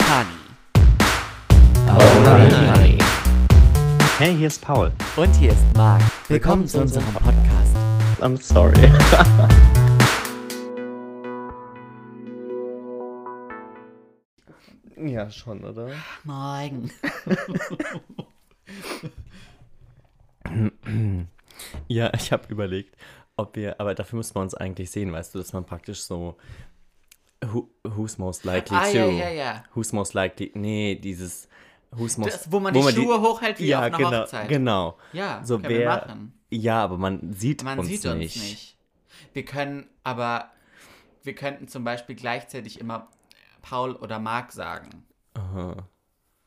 Honey. Honey. Hey, hier ist Paul. Und hier ist Marc. Willkommen zu unserem Podcast. I'm sorry. ja, schon, oder? Morgen. Ja, ich habe überlegt, ob wir, aber dafür müssen wir uns eigentlich sehen, weißt du, dass man praktisch so who, Who's most likely Ah, to? ja, ja, ja. Who's most likely? Nee, dieses Who's most Das, wo man die Schuhe hochhält wie ja, auf einer genau, Hochzeit. Genau. Ja, so können wir wer, machen. Ja, aber man sieht Man uns sieht uns nicht. Wir können aber, wir könnten zum Beispiel gleichzeitig immer Paul oder Marc sagen.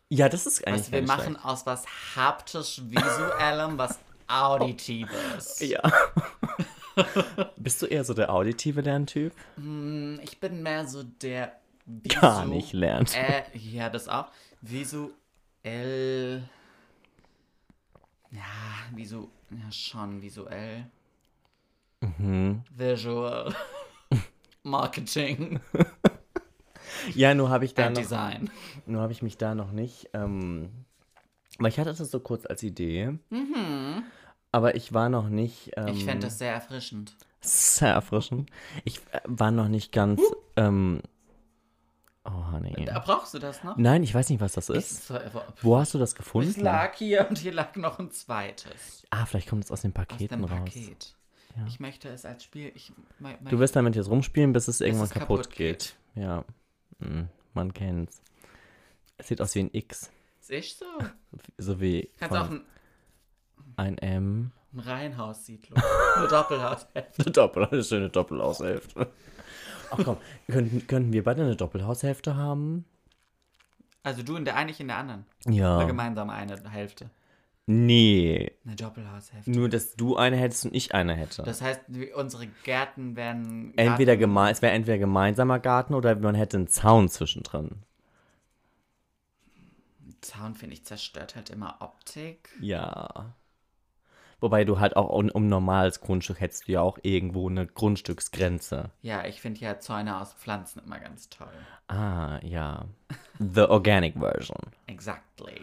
Ja, das ist eigentlich Also wir machen aus was haptisch-visuellem was Auditives. schlecht. Ja. Bist du eher so der auditive Lerntyp? Ich bin mehr so der Visu Gar nicht lernt. Äh, ja, das auch. Visuell. Ja, visu. Ja, schon visuell. Mhm. Visual. Marketing Ja, nur habe ich da and noch, Design. nur habe ich mich da noch nicht. Ähm, weil ich hatte das so kurz als Idee. Aber ich war noch nicht. Ähm. Ich fände das sehr erfrischend. sehr erfrischend. Ich äh, war noch nicht ganz. Ähm, oh, Honey. Da brauchst du das noch? Nein, ich weiß nicht, was das ist. Es Wo hast du das gefunden? es lag hier und hier lag noch ein zweites. Ah, vielleicht kommt es aus den Aus Paketen dem raus. Paket. Ich möchte es als Spiel. Ich, mein, mein, Du wirst damit jetzt rumspielen, bis es irgendwann es kaputt, kaputt geht. Ja. Hm, man kennt's. Es sieht aus wie ein X. Ist so. So wie Kannst von auch ein, ein M. ein Reihenhaussiedlung. Eine Doppelhaushälfte. Eine Doppel, eine schöne Doppelhaushälfte. Ach komm, könnten, könnten wir beide eine Doppelhaushälfte haben? Also du in der einen, ich in der anderen. Ja. Oder gemeinsam eine Hälfte. Nee. Eine Doppelhaushälfte. Nur, dass du eine hättest und ich eine hätte. Das heißt, unsere Gärten werden. entweder geme es wäre entweder gemeinsamer Garten oder man hätte einen Zaun zwischendrin. Zaun, finde ich, zerstört halt immer Optik. Ja. Wobei du halt auch um, um normales Grundstück hättest du ja auch irgendwo eine Grundstücksgrenze. Ja, ich finde ja Zäune aus Pflanzen immer ganz toll. Ah, ja. The organic version. Exactly.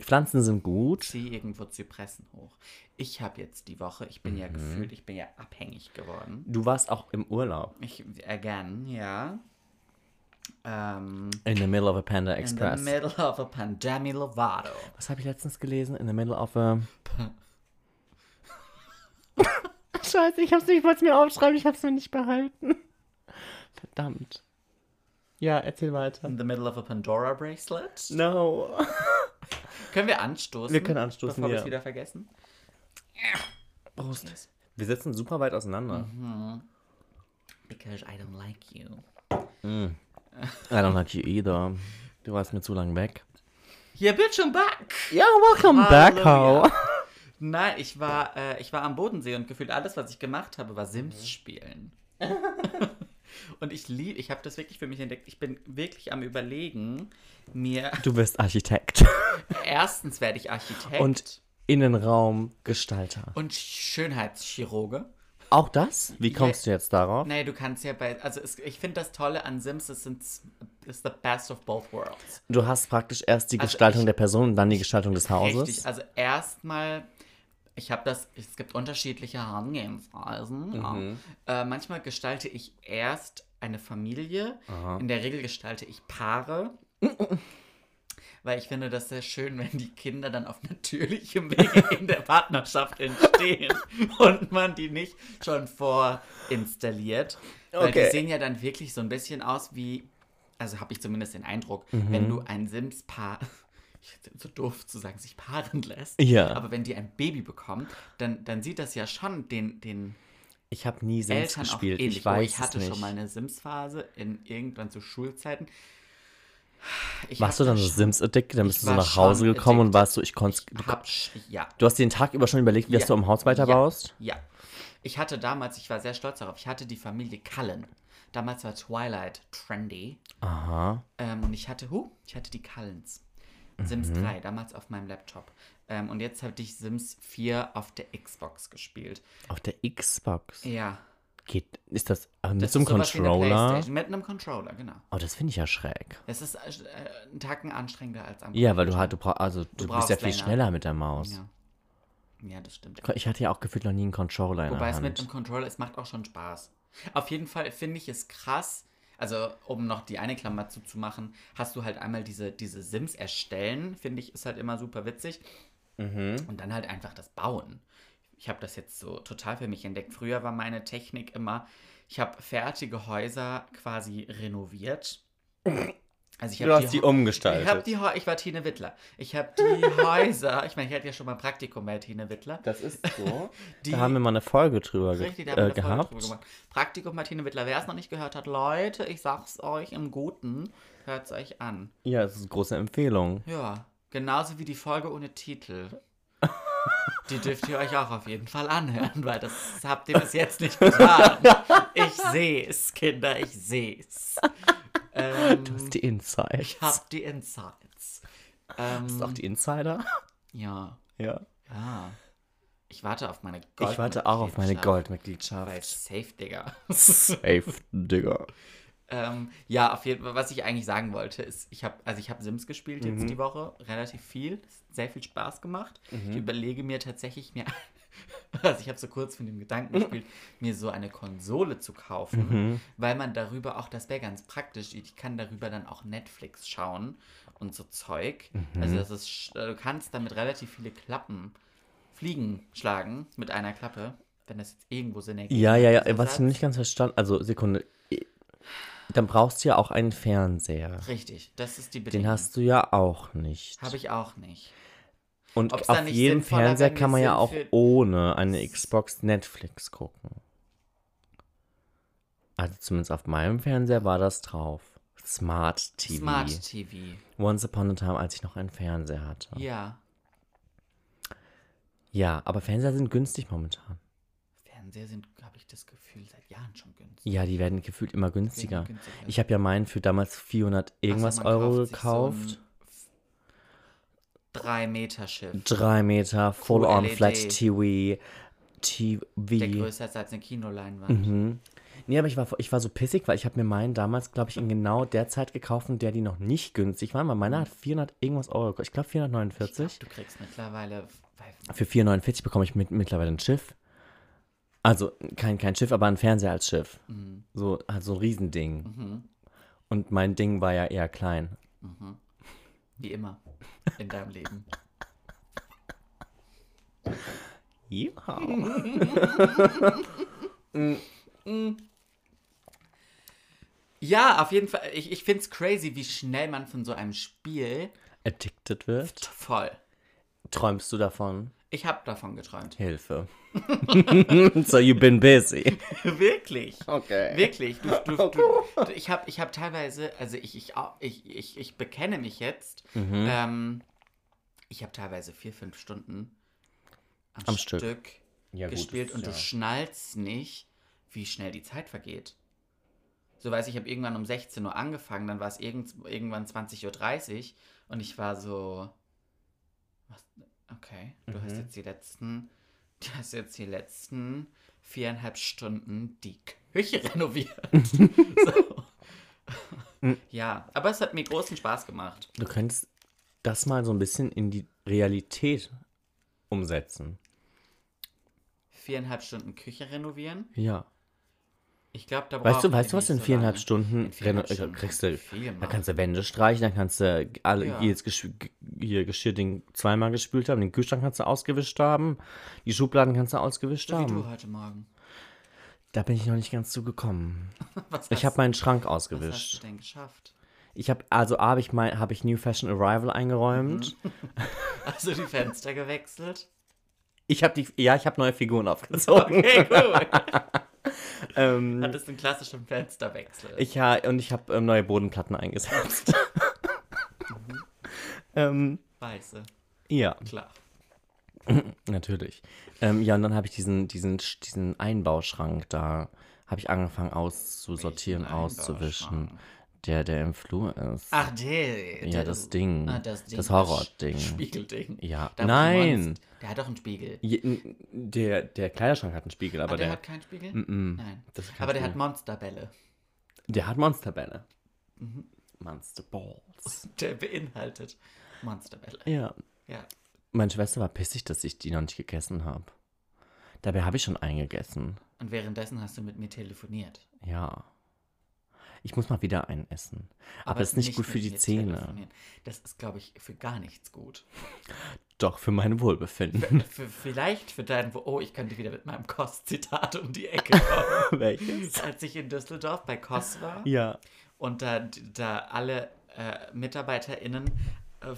Pflanzen sind gut. Zieh irgendwo Zypressen hoch. Ich habe jetzt die Woche, ich bin ja Mhm. gefühlt, ich bin ja abhängig geworden. Du warst auch im Urlaub. Ich, again, ja. Ähm, In the middle of a Panda in the Express. middle of a Pandemic Lovato. Was habe ich letztens gelesen? In the middle of a. Scheiße, ich hab's nicht, ich wollte es mir aufschreiben, ich hab's mir nicht behalten. Verdammt. Ja, erzähl weiter. In the middle of a Pandora Bracelet. No. Können wir anstoßen? Wir können anstoßen, Bevor wir es ja. wieder vergessen. Prost. Wir sitzen super weit auseinander. Because I don't like you. I don't like you either. Du warst mir zu lang weg. Hier, Bildschirm back! Ja, welcome back, Halleluja. how? Nein, ich war, äh, ich war am Bodensee und gefühlt alles, was ich gemacht habe, war Sims spielen. und ich liebe, ich habe das wirklich für mich entdeckt. Ich bin wirklich am überlegen, mir Du bist Architekt. erstens werde ich Architekt Und Innenraumgestalter. und Schönheitschirurge. Auch das? Wie kommst du jetzt darauf? Nee, du kannst ja bei, also es, ich finde das Tolle an Sims, es sind, ist the best of both worlds. Du hast praktisch erst die Also Gestaltung ich- der Person und dann die Gestaltung des Hauses. Richtig, also erstmal, ich habe das, es gibt unterschiedliche Herangehensweisen. Ja. Äh, manchmal gestalte ich erst eine Familie, in der Regel gestalte ich Paare. Weil ich finde das sehr schön, wenn die Kinder dann auf natürlichem Wege in der Partnerschaft entstehen und man die nicht schon vorinstalliert. Weil Okay. die sehen ja dann wirklich so ein bisschen aus wie, also habe ich zumindest den Eindruck, wenn du ein Sims-Paar, so doof zu sagen, sich paaren lässt, Ja. aber wenn die ein Baby bekommen, dann, dann sieht das ja schon den, den Ich habe nie Sims Eltern gespielt. auch ähnlich. Ich weiß oh, ich hatte es nicht. schon mal eine Sims-Phase in irgendwann zu Schulzeiten. Ich Warst du dann da so schon- Sims-addicted? Dann bist du so nach Hause gekommen und addicted. warst so, ich konnte. Ja. du hast den Tag über schon überlegt, wie Ja. du am Haus weiterbaust? Ja. Ich hatte damals, ich war sehr stolz darauf, ich hatte die Familie Cullen. Damals war Twilight trendy. Aha. Ähm, und ich hatte, hu, ich hatte die Cullens. Sims Mhm. 3, damals auf meinem Laptop. Ähm, und jetzt hatte ich Sims 4 auf der Xbox gespielt. Auf der Xbox. Ja. Geht, ist das ach, mit Das so einem Controller? Mit einem Controller, genau. Oh, das finde ich ja schräg. Es ist äh, ein Tacken anstrengender als am Ja, weil du halt, du brauchst, also du, bist brauchst ja viel länger. schneller mit der Maus. Ja. ja, das stimmt. Ich hatte ja auch gefühlt noch nie einen Controller in Wobei es mit einem Controller, es macht auch schon Spaß. Auf jeden Fall finde ich es krass. Also, um noch die eine Klammer zuzumachen, hast du halt einmal diese, diese Sims erstellen, finde ich, ist halt immer super witzig. Mhm. Und dann halt einfach das Bauen. Ich habe das jetzt so total für mich entdeckt. Früher war meine Technik immer, ich habe fertige Häuser quasi renoviert. Also ich Du hast die Hau- umgestaltet. Ich, hab die ich war Tine Wittler. Ich habe die Häuser, ich meine, ich hatte ja schon mal ein Praktikum bei Tine Wittler. Das ist so. Die- da haben wir mal eine Folge drüber ge Richtig, da haben wir äh, eine Folge gehabt. drüber gemacht. Praktikum Martine Wittler. Wer es noch nicht gehört hat, Leute, ich sag's euch im Guten, hört's euch an. Ja, das ist eine große Empfehlung. Ja, genauso wie die Folge ohne Titel. Die dürft ihr euch auch auf jeden Fall anhören, weil das habt ihr bis jetzt nicht getan. Ich seh's, Kinder, ich seh's. Ähm, Das ist die Insights. ich hab die Insights. Ähm, Das ist auch die Insider. ja, Ja. ja. Ich warte auf meine Gold. Ich warte auch auf meine Goldmitgliedschaft. Safe, Digga. Safe, Digga. Ähm, ja, auf jeden Fall, was ich eigentlich sagen wollte, ist, ich habe also ich habe Sims gespielt Mhm. jetzt die Woche, relativ viel, sehr viel Spaß gemacht. Mhm. Ich überlege mir tatsächlich mir, also ich habe so kurz von dem Gedanken gespielt, mir so eine Konsole zu kaufen, Mhm. weil man darüber auch, das wäre ganz praktisch, ich kann darüber dann auch Netflix schauen und so Zeug. Mhm. Also das ist, du kannst damit relativ viele Klappen, Fliegen schlagen mit einer Klappe, wenn das jetzt irgendwo Sinn ergibt. Ja, ja, ja. Was ich nicht ganz verstanden. Also, Sekunde. Dann brauchst du ja auch einen Fernseher. Richtig, das ist die Bedingung. Den hast du ja auch nicht. Habe ich auch nicht. Und Ob's auf jedem Fernseher kann man ja auch ohne eine Xbox Netflix gucken. Also zumindest auf meinem Fernseher war das drauf. Smart TV. Smart TV. Once upon a time, als ich noch einen Fernseher hatte. Ja. Ja, aber Fernseher sind günstig momentan. Fernseher sind, habe ich das Gefühl, seit Jahren schon günstig. Ja, die werden gefühlt immer günstiger. günstiger. Ich habe ja meinen für damals 400 irgendwas Also Euro gekauft. Drei Meter Schiff. Drei Meter, Full-on QLED. Flat TV. Der TV. größer ist als eine Kinoleinwand. Mhm. Nee, aber ich war, ich war so pissig, weil ich habe mir meinen damals, glaube ich, in genau der Zeit gekauft, in der die noch nicht günstig waren, weil meiner hat 400 irgendwas Euro gekostet. Ich glaube 449. Du kriegst mittlerweile. Für 449 bekomme ich mit, mittlerweile ein Schiff. Also kein, kein Schiff, aber ein Fernseher als Schiff. So, halt so ein Riesending. Und mein Ding war ja eher klein. Wie immer in deinem Leben. Ja. Ja, auf jeden Fall. Ich, ich finde es crazy, wie schnell man von so einem Spiel Addicted wird. voll. Träumst du davon? Ich habe davon geträumt. Hilfe. so you've been busy. Wirklich. Okay. Wirklich. Du, du, du, du, ich habe ich hab teilweise, also ich, ich, ich, ich, ich bekenne mich jetzt, Mhm. ähm, ich habe teilweise vier, fünf Stunden am, Am Stück, Stück. Ja, gut, gespielt das- und du ja. schnallst nicht, wie schnell die Zeit vergeht. So weiß ich, ich habe irgendwann um 16 Uhr angefangen, dann war es irgend, irgendwann 20.30 Uhr und ich war so, was, okay, du Mhm. hast jetzt die letzten, du hast jetzt die letzten viereinhalb Stunden die Küche renoviert. so. Ja, aber es hat mir großen Spaß gemacht. Du könntest das mal so ein bisschen in die Realität umsetzen. Viereinhalb Stunden Küche renovieren. Ja. Ich glaube, da Weißt du, weißt du, was in so viereinhalb lange. Stunden, In viereinhalb Stunden kriegst du, da kannst du Wände streichen, dann kannst du alle, Ja. jedes Geschirr, hier Geschirrding zweimal gespült haben, den Kühlschrank kannst du ausgewischt haben, die Schubladen kannst du ausgewischt So wie haben. du heute Morgen. Da bin ich noch nicht ganz zu gekommen. Was Ich habe meinen Schrank Was hast ausgewischt. du denn geschafft? Ich habe, also habe ich, mein, hab ich New Fashion Arrival eingeräumt. Hast du die Fenster gewechselt? Ich habe die, ja, ich habe neue Figuren aufgezogen. Okay, cool. ähm, Hattest einen klassischen Fensterwechsel. ich ja, und ich habe ähm, neue Bodenplatten eingesetzt. ähm, Weiße, ja. klar. Natürlich. Ähm, ja, und dann habe ich diesen, diesen, diesen Einbauschrank da, habe ich angefangen auszusortieren, auszuwischen. Der, der im Flur ist. Ach, der. ja, der- das Ding. Ah, das Ding. Das Horrording. Spiegelding. Ja. Da, Nein. Der hat doch einen Spiegel. Je- Der, der Kleiderschrank hat einen Spiegel, aber ah, der, der, hat keinen Spiegel? Nein. Das ist kein Aber der hat Spiegel. Monsterbälle. der hat Monsterbälle. Mhm. Monster Balls. Der beinhaltet Monsterbälle. Ja. Ja. Meine Schwester war pissig, dass ich die noch nicht gegessen habe. Dabei habe ich schon eingegessen. Und währenddessen hast du mit mir telefoniert. Ja. Ich muss mal wieder einen essen. Aber, das ist nicht, gut für die Zähne. Das ist, glaube ich, für gar nichts gut. Doch, für mein Wohlbefinden. Für, vielleicht für dein, oh, ich könnte wieder mit meinem Kost-Zitat um die Ecke kommen. Welches? Als ich in Düsseldorf bei Kost war Ja. und da, da alle äh, MitarbeiterInnen äh,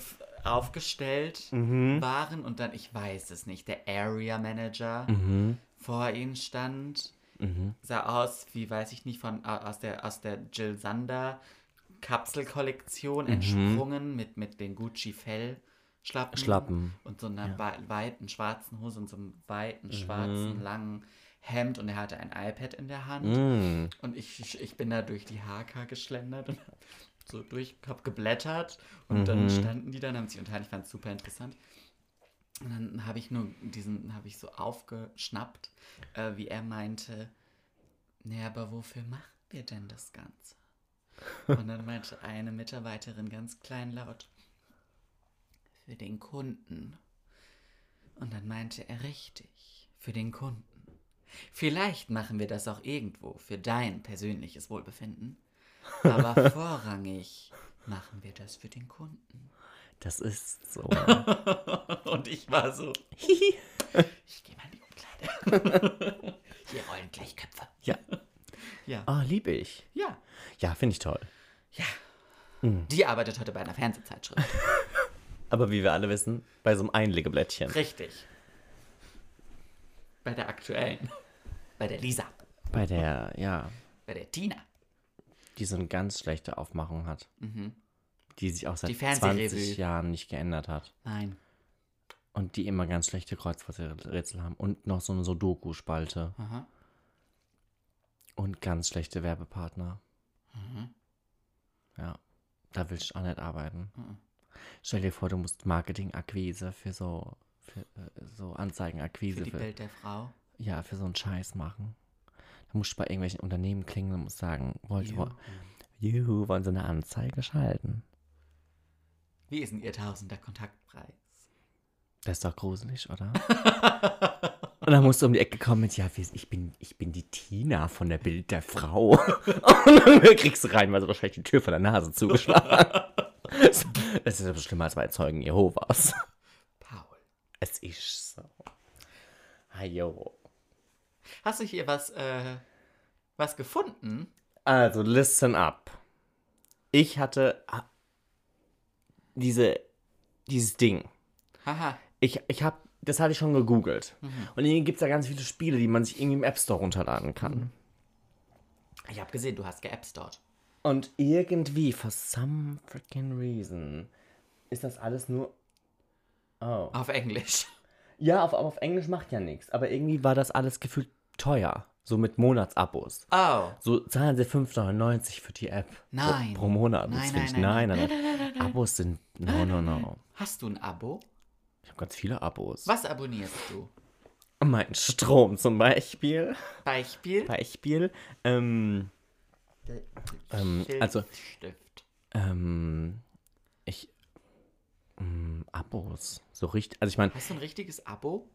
aufgestellt Mhm. waren und dann, ich weiß es nicht, der Area Manager Mhm. vor ihnen stand, Mhm. sah aus wie, weiß ich nicht, von au- aus der, aus der Jill Sander Kapselkollektion entsprungen mit, mit den Gucci Fell Schlappen, Schlappen, und so einer wei- weiten schwarzen Hose und so einem weiten schwarzen langen Hemd und er hatte ein iPad in der Hand. Mm. und ich, ich, ich bin da durch die HK geschlendert und so durch, hab geblättert und dann standen die dann, haben sich unterhalten, ich fand es super interessant. Und dann habe ich nur diesen, habe ich so aufgeschnappt, äh, wie er meinte, naja, aber wofür machen wir denn das Ganze? Und dann meinte eine Mitarbeiterin ganz kleinlaut, für den Kunden. Und dann meinte er richtig, für den Kunden. Vielleicht machen wir das auch irgendwo für dein persönliches Wohlbefinden, aber vorrangig machen wir das für den Kunden. Das ist so. Und ich war so, ich gehe mal in die Umkleide. Hier rollen gleich Köpfe. ja. Ja. Ah, liebe ich. Ja. Ja, finde ich toll. Ja. Die arbeitet heute bei einer Fernsehzeitschrift. Aber wie wir alle wissen, bei so einem Einlegeblättchen. Richtig. Bei der aktuellen. Bei der Lisa. Bei der, ja, Bei der Tina. die so eine ganz schlechte Aufmachung hat. Die sich auch seit Die Fernsehrevue. 20 Jahren nicht geändert hat. Nein. Und die immer ganz schlechte Kreuzworträtsel haben. Und noch so eine Sudoku-Spalte. Aha. Und ganz schlechte Werbepartner. Mhm. Ja, da will ich auch nicht arbeiten. Stell dir vor, du musst Marketing-Akquise für so, für, äh, so Anzeigen-Akquise. Für die für- Bild der Frau. Ja, für so einen Scheiß machen. Da musst du bei irgendwelchen Unternehmen klingeln und musst sagen, wollt, Juhu. wo, juhu, wollen sie eine Anzeige schalten? Wie ist denn Ihr Tausender Kontaktpreis? Das ist doch gruselig, oder? und dann musst du um die Ecke kommen mit, ja, ich bin, ich bin die Tina von der Bild der Frau. und dann kriegst du rein, weil sie wahrscheinlich die Tür von der Nase zugeschlagen Das ist aber schlimmer als bei Zeugen Jehovas. Paul. Es ist so. Hajo. Hast du hier was, äh, was gefunden? Also, listen up. Ich hatte ah, diese, dieses Ding. Haha. Ich, ich habe, das hatte ich schon gegoogelt. Und hier gibt es da ganz viele Spiele, die man sich irgendwie im App Store runterladen kann. Ich habe gesehen, du hast geappstort. Und irgendwie, for some freaking reason, ist das alles nur. Oh. Auf Englisch. Ja, auf, auf Englisch macht ja nichts. Aber irgendwie war das alles gefühlt teuer. So mit Monatsabos. Oh. So zahlen sie 5,99 für die App. Nein. Pro, pro Monat. Das Nein, ich- nein, nein, nein, nein. Abos sind. No, no, no. Hast du ein Abo? Ich habe ganz viele Abos. Was abonnierst du? Mein Strom zum Beispiel. Beispiel? Beispiel. Ähm, Ähm, also- Stift. ähm, ich. Ähm, Abos. So richtig. Also ich meine, Hast du ein richtiges Abo?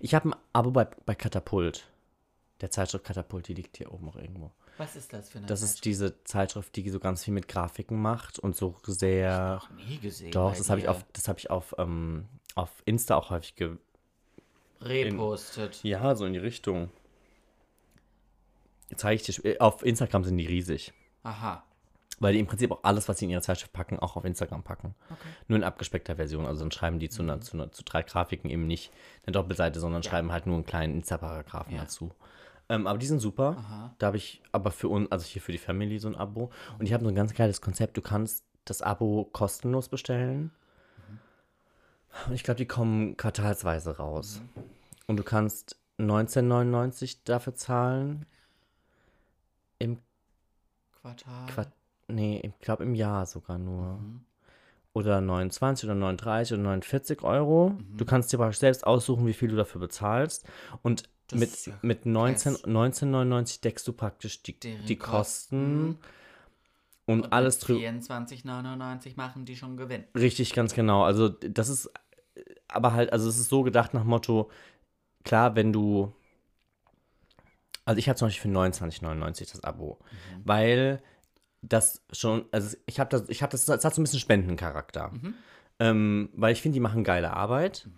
ich habe ein Abo bei, bei Katapult. Der Zeitschrift Katapult, die liegt hier oben auch irgendwo. Was ist das für eine Das ist diese Zeitschrift, die so ganz viel mit Grafiken macht und so sehr. noch nie gesehen. Doch, das habe ich auf, das habe ich auf, ähm, auf Insta auch häufig ge. repostet. Ja, so in die Richtung. Zeige ich dir. Auf Instagram sind die riesig. Aha. Weil die im Prinzip auch alles, was sie in ihrer Zeitschrift packen, auch auf Instagram packen. Nur in abgespeckter Version. Also dann schreiben die zu, einer, zu, einer, zu drei Grafiken eben nicht eine Doppelseite, sondern schreiben halt nur einen kleinen Insta-Paragraphen Ja. dazu. Ähm, aber die sind super. Da habe ich aber für uns, also hier für die Family so ein Abo. Und ich habe so ein ganz geiles Konzept. Du kannst das Abo kostenlos bestellen. Und ich glaube, die kommen quartalsweise raus. Und du kannst 19,99 dafür zahlen im Quartal. Quart Nee, ich glaube im Jahr sogar nur. Mhm. Oder 29 oder 39 oder 49 Euro. Mhm. Du kannst dir selbst aussuchen, wie viel du dafür bezahlst. Und Das mit, ja mit 19 krass. 19,99 deckst du praktisch die, die Kosten, Kosten. und, Und alles drüber. 24,99 machen die schon Gewinn. Richtig, ganz genau. Also das ist, aber halt, also es ist so gedacht nach Motto, klar, wenn du, also ich habe zum Beispiel für 29,99 das Abo, weil das schon, also ich habe das, ich habe das, das hat so ein bisschen Spendencharakter, ähm, weil ich finde, die machen geile Arbeit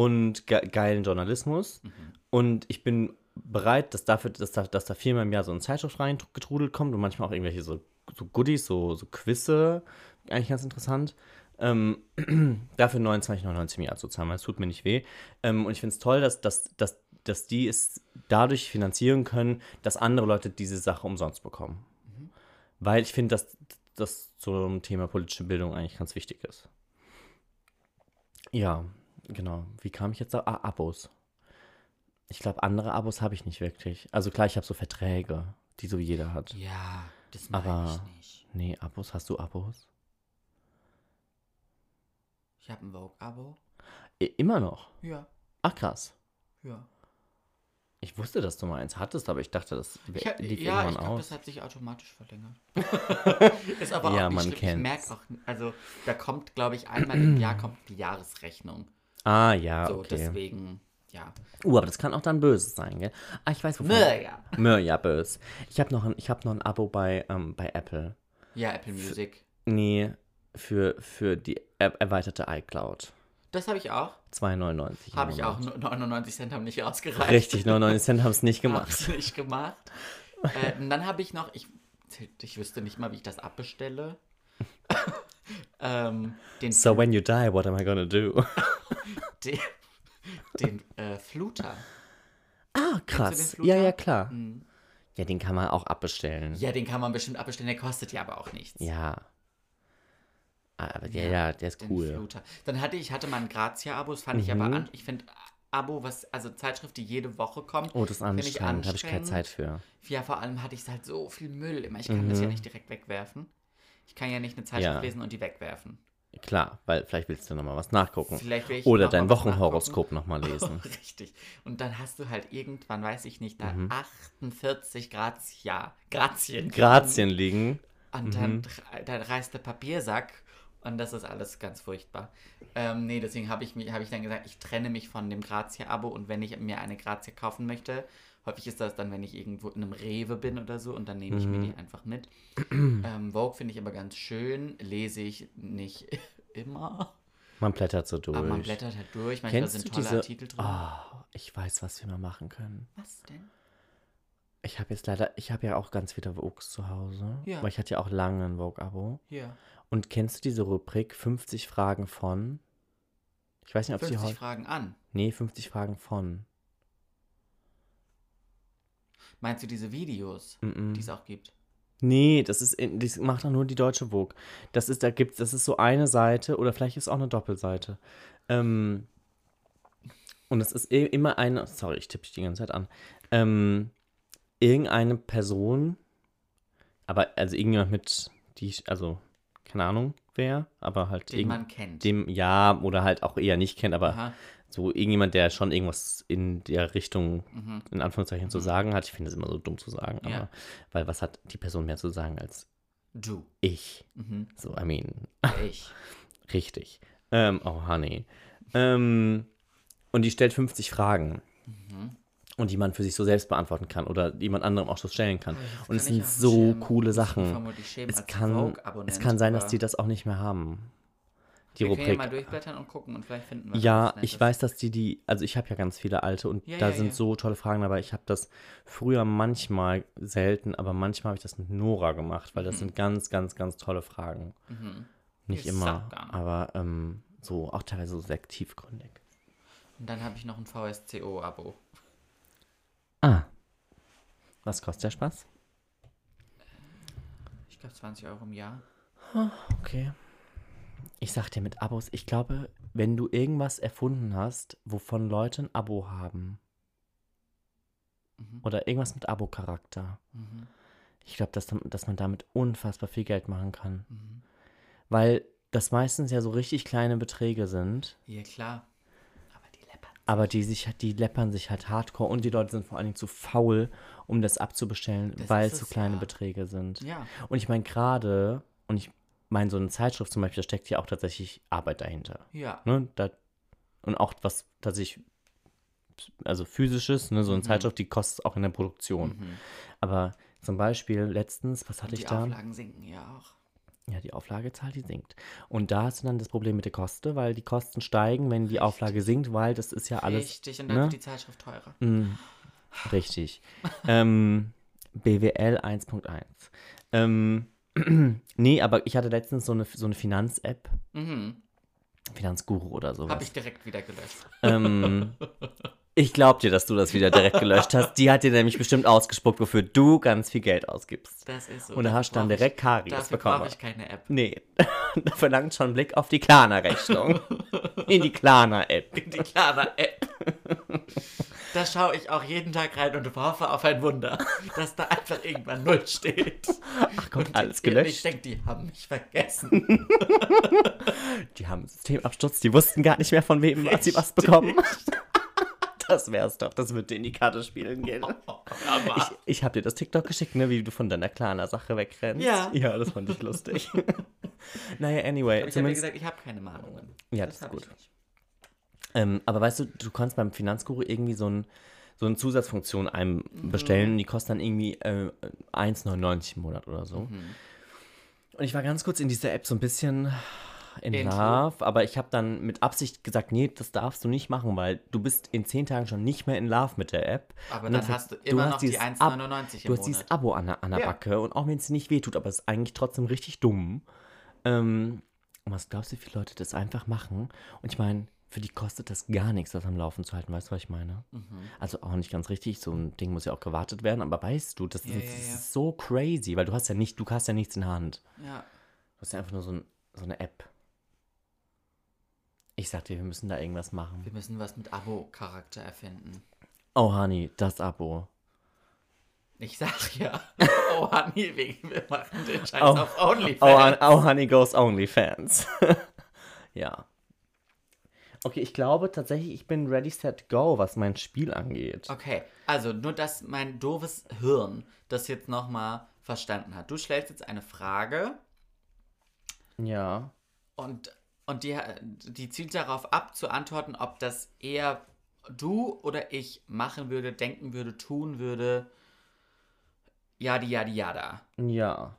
und ge geilen Journalismus und ich bin bereit, dass dafür, dass da, dass da viermal im Jahr so eine Zeitschrift reingetrudelt kommt und manchmal auch irgendwelche so, so Goodies, so, so Quizze, eigentlich ganz interessant. Ähm, dafür 29,99 im Jahr zu zahlen, weil es tut mir nicht weh. Ähm, und ich finde es toll, dass, dass, dass, dass die es dadurch finanzieren können, dass andere Leute diese Sache umsonst bekommen. Weil ich finde, dass das zum Thema politische Bildung eigentlich ganz wichtig ist. Ja, genau. Wie kam ich jetzt da? Ah, Abos. Ich glaube, andere Abos habe ich nicht wirklich. Also klar, ich habe so Verträge, die so jeder hat. Ja, das meine ich nicht. Nee, Abos, hast du Abos? Ich habe ein Vogue-Abo. Immer noch. Ja, Ach krass. ja. Ich wusste, dass du mal eins hattest, aber ich dachte, das Ich hab, lief ja, ich irgendwann glaube, aus. das hat sich automatisch verlängert. ist aber Ja, auch nicht man schlimm. Ich kennt's. merke auch, also da kommt, glaube ich, einmal im Jahr kommt die Jahresrechnung. Ah, ja, so, okay. deswegen, ja. Uh, aber das kann auch dann böse sein, gell? Ah, ich weiß, wovon. Naja. Mö, ja, böse. Ich habe noch, ein- ich hab noch ein Abo bei, ähm, bei Apple. Ja, Apple Music. Nee, für, für die er erweiterte iCloud. Das habe ich auch. 2,99. im Habe ich auch. Monat. Nur 99 Cent haben nicht ausgereicht. Richtig, 99 Cent haben es nicht gemacht. Hab's nicht gemacht. äh, und dann habe ich noch, ich, ich wüsste nicht mal, wie ich das abbestelle. ähm, den, So when you die, what am I gonna do? den, den äh, Fluter. Ah, krass. Fluter? Ja, ja, klar. Hm. Ja, den kann man auch abbestellen. Ja, den kann man bestimmt abbestellen, der kostet ja aber auch nichts. Ja. Ah, Aber ja, ja, der ist Den cool. Fluter. Dann hatte ich hatte mal ein Grazia-Abo, das fand ich aber Mhm. an. Ich finde Abo, was, also Zeitschrift, die jede Woche kommt. Oh, das ist ich anstrengend. Habe ich keine anstrengend. Zeit für. Ja, vor allem hatte ich halt so viel Müll immer. Ich kann das ja nicht direkt wegwerfen. Ich kann ja nicht eine Zeitschrift Mhm. Ja. lesen und die wegwerfen. Klar, weil vielleicht willst du nochmal was nachgucken. Vielleicht will ich Oder noch dein mal Wochenhoroskop nochmal lesen. Richtig. Und dann hast du halt irgendwann, weiß ich nicht, da Mhm. 48 Grazia, Grazien. Grazien liegen. Und Mhm. dann, dr- dann reißt der Papiersack und das ist alles ganz furchtbar. Ähm, nee, deswegen habe ich, hab ich dann gesagt, ich trenne mich von dem Grazia-Abo und wenn ich mir eine Grazia kaufen möchte, häufig ist das dann, wenn ich irgendwo in einem Rewe bin oder so und dann nehme ich Mhm. mir die einfach mit. ähm, Vogue finde ich aber ganz schön, lese ich nicht immer, Man blättert so durch. aber man blättert halt durch, manchmal Kennst sind tolle diese- Artikel drin. Oh, ich weiß, was wir mal machen können. Was denn? Ich habe jetzt leider, ich habe ja auch ganz viele Vogues zu Hause. Ja. Weil ich hatte ja auch lange ein Vogue-Abo. Hier, Und kennst du diese Rubrik 50 Fragen von? Ich weiß nicht, ob sie 50 heute. Fragen an. Nee, 50 Fragen von. Meinst du diese Videos, Mm-mm. die es auch gibt? Nee, das ist, das macht doch nur die deutsche Vogue. Das ist, da gibt's, das ist so eine Seite oder vielleicht ist auch eine Doppelseite. Ähm, und es ist immer eine, sorry, ich tippe dich die ganze Zeit an. Ähm, irgendeine Person, aber also irgendjemand mit, die ich, also keine Ahnung wer, aber halt Den man kennt. dem ja oder halt auch eher nicht kennt, aber Aha. So irgendjemand, der schon irgendwas in der Richtung, Mhm. in Anführungszeichen, zu sagen hat. Ich finde es immer so dumm zu sagen, Ja. aber weil was hat die Person mehr zu sagen als Du. ich? Mhm. So, I mean, Ich. richtig. Ähm, oh, honey. Ähm, und die stellt 50 Fragen. Mhm. Und die man für sich so selbst beantworten kann oder jemand anderem auch so stellen kann. Jetzt und es sind so Schirm- coole Sachen. schämen Es kann, es kann sein, dass die das auch nicht mehr haben. Die Wir können ja Rubrik. mal durchblättern und gucken und vielleicht finden wir Ja, ich weiß, dass die die, also ich habe ja ganz viele alte und Ja, da ja, sind ja. so tolle Fragen dabei. Ich habe das früher manchmal selten, aber manchmal habe ich das mit Nora gemacht, weil das sind ganz, ganz, ganz tolle Fragen. Mhm. Nicht Ich immer, aber ähm, so auch teilweise so sehr tiefgründig. Und dann habe ich noch ein VSCO-Abo. Ah, was kostet der Spaß? Ich glaube 20 Euro im Jahr. Okay. Ich sag dir mit Abos, ich glaube, wenn du irgendwas erfunden hast, wovon Leute ein Abo haben Mhm. oder irgendwas mit Abo-Charakter, Mhm. Ich glaube, dass, dass man damit unfassbar viel Geld machen kann. Mhm. Weil das meistens ja so richtig kleine Beträge sind, Ja, klar. Aber die läppern. aber die sich die läppern sich halt hardcore und die Leute sind vor allen Dingen zu faul, um das abzubestellen, Das weil es so kleine ja. Beträge sind. Ja. Und ich meine gerade, und ich meine, so eine Zeitschrift zum Beispiel, da steckt ja auch tatsächlich Arbeit dahinter. Ja. Ne? Da, und auch was tatsächlich, also physisches, ne? so eine Zeitschrift, die kostet auch in der Produktion. Mhm. Aber zum Beispiel letztens, was hatte Und ich die da? Auflagen sinken ja auch. Ja, die Auflagezahl, die sinkt. Und da hast du dann das Problem mit der Koste, weil die Kosten steigen, wenn die Auflage sinkt, weil das ist ja alles. Richtig, und dann ne? wird die Zeitschrift teurer. Mm, richtig. ähm, BWL 1.1. Ähm, nee, aber ich hatte letztens so eine, so eine Finanz-App, Mhm. Finanzguru oder sowas. Habe ich direkt wieder gelöscht. Ähm, ich glaub dir, dass du das wieder direkt gelöscht hast. Die hat dir nämlich bestimmt ausgespuckt, wofür du ganz viel Geld ausgibst. Das ist so. Und da Dafür hast du dann brauch ich- direkt Karies Dafür bekommen. brauche ich keine App. Nee, da verlangt schon Blick auf die Klarna-Rechnung. In die Klarna-App. Die klare App. Da schaue ich auch jeden Tag rein und hoffe auf ein Wunder, dass da einfach irgendwann Null steht. Ach Gott, Und alles Ich gelöscht. denke, die haben mich vergessen. Die haben einen Systemabsturz, die wussten gar nicht mehr, von wem sie was bekommen. Das wär's doch, das wird dir in die Karte spielen gehen. Ich, ich habe dir das TikTok geschickt, ne, wie du von deiner Klarna-Sache wegrennst. Ja. Ja, das fand ich lustig. naja, anyway, ich habe zumindest. gesagt, ich habe keine Mahnungen. Ja, das ist hab gut. ich nicht. Ähm, aber weißt du, du kannst beim Finanzguru irgendwie so, ein, so eine Zusatzfunktion einem Mhm. bestellen und die kostet dann irgendwie äh, 1,99 im Monat oder so. Mhm. Und ich war ganz kurz in dieser App so ein bisschen in Into. Love, aber ich habe dann mit Absicht gesagt, nee, das darfst du nicht machen, weil du bist in 10 Tagen schon nicht mehr in Love mit der App. Aber dann sag- hast du immer noch die dieses Ab- 1,99 im Du hast dieses Monat. Abo an der, an der Ja. Backe und auch wenn es nicht wehtut, aber es ist eigentlich trotzdem richtig dumm. Ähm, und was glaubst du, wie viele Leute das einfach machen? Und ich meine, für die kostet das gar nichts, das am Laufen zu halten. Weißt du, was ich meine? Mhm. Also auch nicht ganz richtig. So ein Ding muss ja auch gewartet werden. Aber weißt du, das, Ja, das, ja, ja. ist so crazy, weil du hast ja nicht, du hast ja nichts in der Hand. Ja. Du hast ja einfach nur so, ein, so eine App. Ich sag dir, wir müssen da irgendwas machen. Wir müssen was mit Abo-Charakter erfinden. Oh, Honey, das Abo. Ich sag ja. Oh, Honey, wir wir machen den Scheiß Oh. auf OnlyFans. Oh, oh Honey Goes OnlyFans. ja. Okay, ich glaube tatsächlich, ich bin ready, set, go, was mein Spiel angeht. Okay, also nur, dass mein doofes Hirn das jetzt nochmal verstanden hat. Du stellst jetzt eine Frage Ja. und, und die, die zielt darauf ab, zu antworten, ob das eher du oder ich machen würde, denken würde, tun würde. Yadi, yadi, yada. Ja.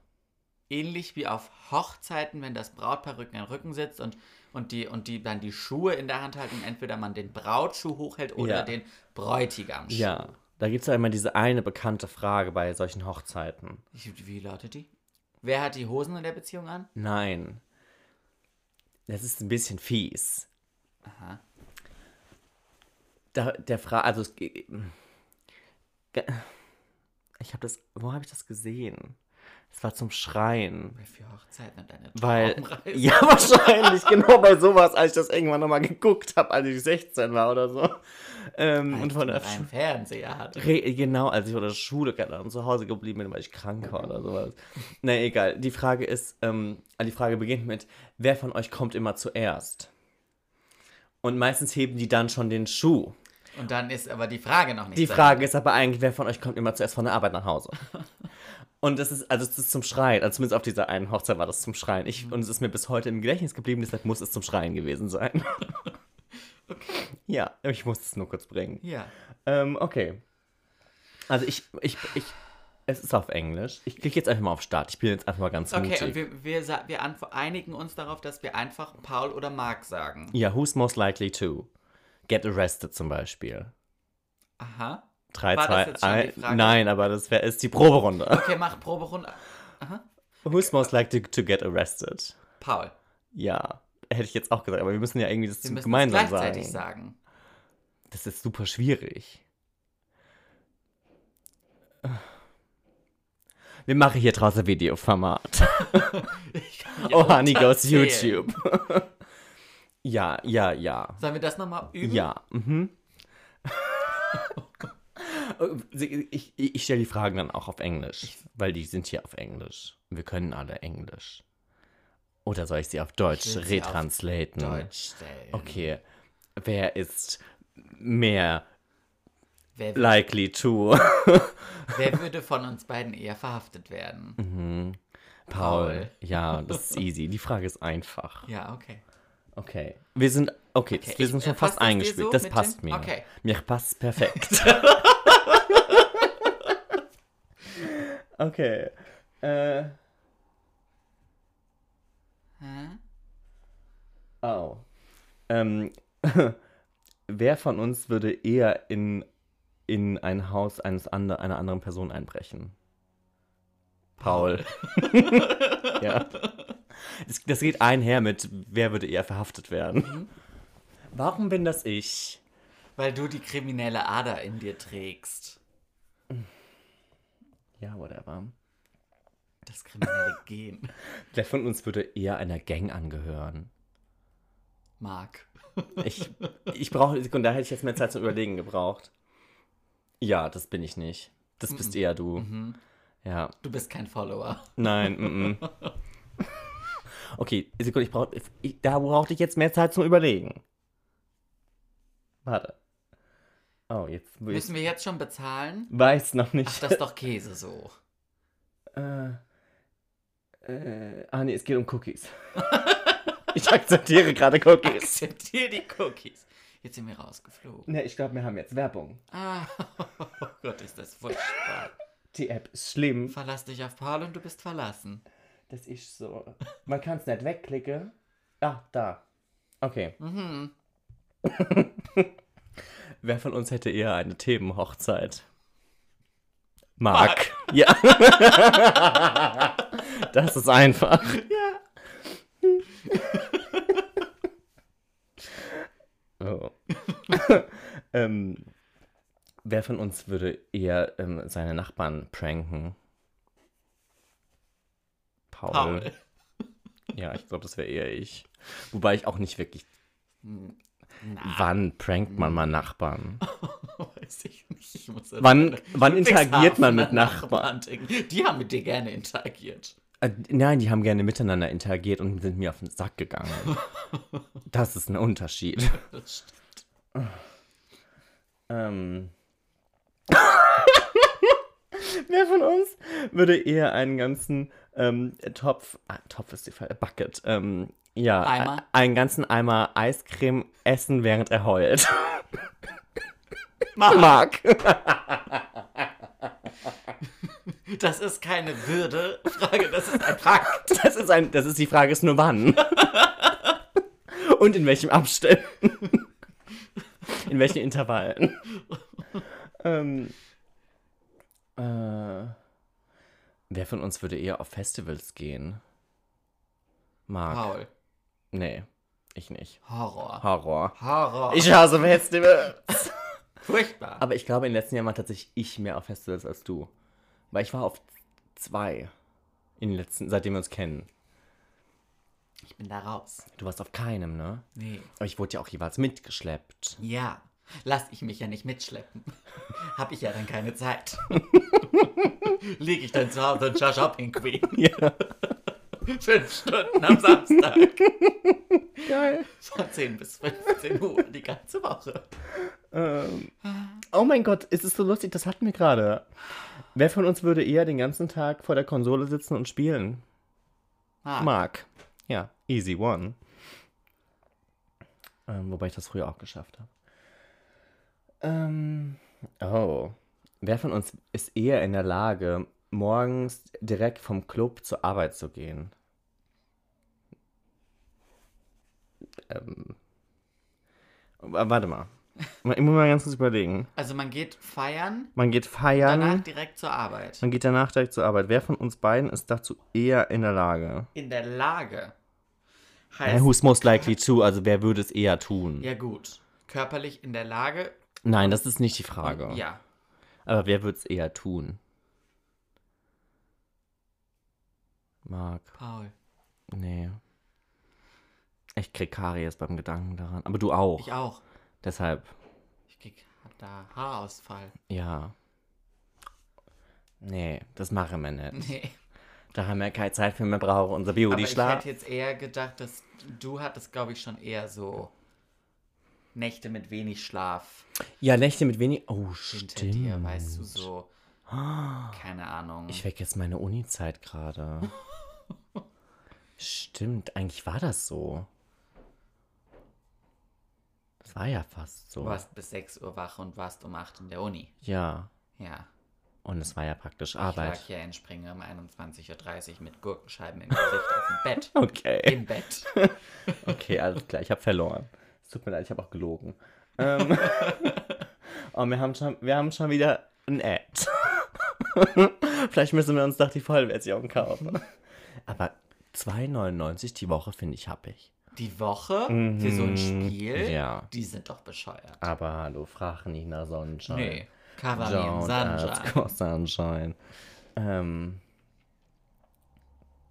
Ähnlich wie auf Hochzeiten, wenn das Brautpaar Rücken an Rücken sitzt und, und, die, und die dann die Schuhe in der Hand halten und entweder man den Brautschuh hochhält oder Ja. den Bräutigamschuh. Ja. Da gibt es ja immer diese eine bekannte Frage bei solchen Hochzeiten. Wie, lautet die? Wer hat die Hosen in der Beziehung an? Nein. Das ist ein bisschen fies. Aha. Da, der Frage, also es ich habe das, wo habe ich das gesehen? Es war zum Schreien. Für Hochzeiten und eine Weil, ja, wahrscheinlich, genau bei sowas, als ich das irgendwann nochmal geguckt habe, als ich 16 war oder so. Ähm, Als und von der Schu- Fernseher hatte. Genau, als ich von der Schule gerade zu Hause geblieben bin, weil ich krank war oder sowas. Na egal. Die Frage ist, ähm, die Frage beginnt mit, wer von euch kommt immer zuerst? Und meistens heben die dann schon den Schuh. Und dann ist aber die Frage noch nicht Die Frage ist aber eigentlich, wer von euch kommt immer zuerst von der Arbeit nach Hause? Und das ist, also es ist zum Schreien. Also zumindest auf dieser einen Hochzeit war das zum Schreien. Ich, und es ist mir bis heute im Gedächtnis geblieben, deshalb muss es zum Schreien gewesen sein. Ja, ich muss es nur kurz bringen. Ja. Ähm, okay. Also ich, ich, ich, es ist auf Englisch. Ich klicke jetzt einfach mal auf Start. Ich bin jetzt einfach mal ganz Okay, mutig. und wir, wir, wir einigen uns darauf, dass wir einfach Paul oder Mark sagen. ja, who's most likely to get arrested zum Beispiel? Aha. 3, War das 2, jetzt schon die 1. Frage? Nein, aber das wär, ist die Proberunde. Okay, mach Proberunde. Who's most likely to get arrested? Paul. Ja, hätte ich jetzt auch gesagt, aber wir müssen ja irgendwie das Wir gemeinsam gleichzeitig sagen. sagen. Das ist super schwierig. Wir machen hier draußen Videoformat. Ich kann Oh, Honey goes. YouTube. ja, ja, ja. Sollen wir das nochmal üben? Ja, mhm. Ich, ich stelle die Fragen dann auch auf Englisch, weil die sind hier auf Englisch. Wir können alle Englisch. Oder soll ich sie auf Deutsch sie auf retranslaten? Deutsch stellen. Okay. Wer ist mehr Wer, likely to? wer würde von uns beiden eher verhaftet werden? Paul. Paul. Ja, das ist easy. Die Frage ist einfach. Ja, okay. Okay. Wir sind, okay, Okay, wir ich- sind äh, schon passt fast eingespielt. so das passt dem- mir. Okay. Mir passt perfekt. okay. Äh, Hä? oh. Ähm, wer von uns würde eher in, in ein Haus eines ander, einer anderen Person einbrechen? Paul. ja. Das, das geht einher mit, wer würde eher verhaftet werden. Warum bin das ich? Weil du die kriminelle Ader in dir trägst. Ja, whatever. Das kriminelle Gen. Wer von uns würde eher einer Gang angehören? Mark. Ich, ich brauche eine Sekunde, da hätte ich jetzt mehr Zeit zum Überlegen gebraucht. Ja, das bin ich nicht. Das bist eher du. Ja, Du bist kein Follower. nein. Mm -mm. Okay, Sekunde, ich brauche. Da brauchte ich jetzt mehr Zeit zum Überlegen. Warte. Oh, jetzt Müssen wir jetzt schon bezahlen? weiß noch nicht. Ach, das ist doch Käse so. Äh, äh, ah, nee, es geht um Cookies. ich akzeptiere gerade Cookies. Akzeptier die Cookies. Jetzt sind wir rausgeflogen. Ne, ich glaube, wir haben jetzt Werbung. Ah, oh Gott, ist das furchtbar. Die App ist schlimm. Verlass dich auf Paul und du bist verlassen. Das ist so. Man kann es nicht wegklicken. Ah, da. Okay. Mhm. Wer von uns hätte eher eine Themenhochzeit? Marc. Ja. das ist einfach. Ja. oh. ähm, wer von uns würde eher ähm, seine Nachbarn pranken? Paul. Paul. Ja, ich glaube, das wäre eher ich. Wobei ich auch nicht wirklich. Na, Wann prankt man mal Nachbarn? weiß ich nicht. Ich muss an Wann- wann interagiert man mit Nachbarn? denken. Die haben mit dir gerne interagiert. Äh, nein, die haben gerne miteinander interagiert und sind mir auf den Sack gegangen. Das ist ein Unterschied. Das stimmt. Ähm. Wer von uns würde eher einen ganzen ähm, Topf, ah, Topf ist die Fall, Bucket, ähm, ja, Eimer? einen ganzen Eimer Eiscreme essen, während er heult? Marc. Das ist keine Würde-Frage, das ist ein Fakt. Das ist, ein, das ist die Frage, ist nur wann. Und in welchem Abständen. In welchen Intervallen. ähm, äh, wer von uns würde eher auf Festivals gehen? Marc. Paul. Nee, ich nicht. Horror. Horror. Horror. Ich hasse Festivals. Furchtbar. Aber ich glaube, in den letzten Jahren war tatsächlich ich mehr auf Festivals als du. Weil ich war auf zwei. In den letzten, seitdem wir uns kennen. ich bin da raus. Du warst auf keinem, ne? Nee. Aber ich wurde ja auch jeweils mitgeschleppt. Ja. Lass ich mich ja nicht mitschleppen. Hab ich ja dann keine Zeit. Lieg ich dann zu Hause und schau Shopping Queen. Ja. Fünf Stunden am Samstag. Geil. Von 10 bis 15 Uhr die ganze Woche. Ähm. Oh mein Gott, es ist so lustig, das hatten wir gerade. Wer von uns würde eher den ganzen Tag vor der Konsole sitzen und spielen? Ah, Marc. Ja, easy one. Ähm, wobei ich das früher auch geschafft habe. Ähm, oh. Wer von uns ist eher in der Lage, morgens direkt vom Club zur Arbeit zu gehen? Ähm. Warte mal. Ich muss mal ganz kurz überlegen. Also man geht feiern, Man geht danach feiern, direkt zur Arbeit. man geht danach direkt zur Arbeit. Wer von uns beiden ist dazu eher in der Lage? In der Lage. Heißt, who's most likely to? Also wer würde es eher tun? ja gut. Körperlich in der Lage. Nein, das ist nicht die Frage. Ja. Aber wer würde es eher tun? Marc, Paul. nee. Ich krieg Karies beim Gedanken daran. Aber du auch. Ich auch. Deshalb, Ich krieg, da Haarausfall. ja. Nee, das machen wir nicht. Nee. Da haben wir keine Zeit für, wir brauchen unser Aber ich Beauty-Schlaf. hätte jetzt eher gedacht, dass du hattest, glaube ich, schon eher so Nächte mit wenig Schlaf Ja, Nächte mit wenig. Oh, hinter stimmt. dir, weißt du, so. Keine Ahnung. Ich weck jetzt meine Uni-Zeit gerade. Stimmt, eigentlich war das so. War ja fast so. Du warst bis 6 Uhr wach und warst um 8 in der Uni. Ja, Ja. und es war ja praktisch Ich lag Arbeit. hier in Springe um 21.30 Uhr mit Gurkenscheiben im Gesicht auf dem Bett. Okay. Im Bett. Okay, alles klar, ich habe verloren. Es tut mir leid, ich habe auch gelogen. Ähm, oh, wir haben, schon, wir haben schon wieder ein Ad. Vielleicht müssen wir uns doch die Vollversion kaufen. Aber 2,99 die Woche finde ich happig. Die Woche für so ein Spiel, Ja. die sind doch bescheuert. Aber hallo, frag nicht nach Sonnenschein. Nee. Cover me in Don't ask Sunshine. for sunshine. Ähm.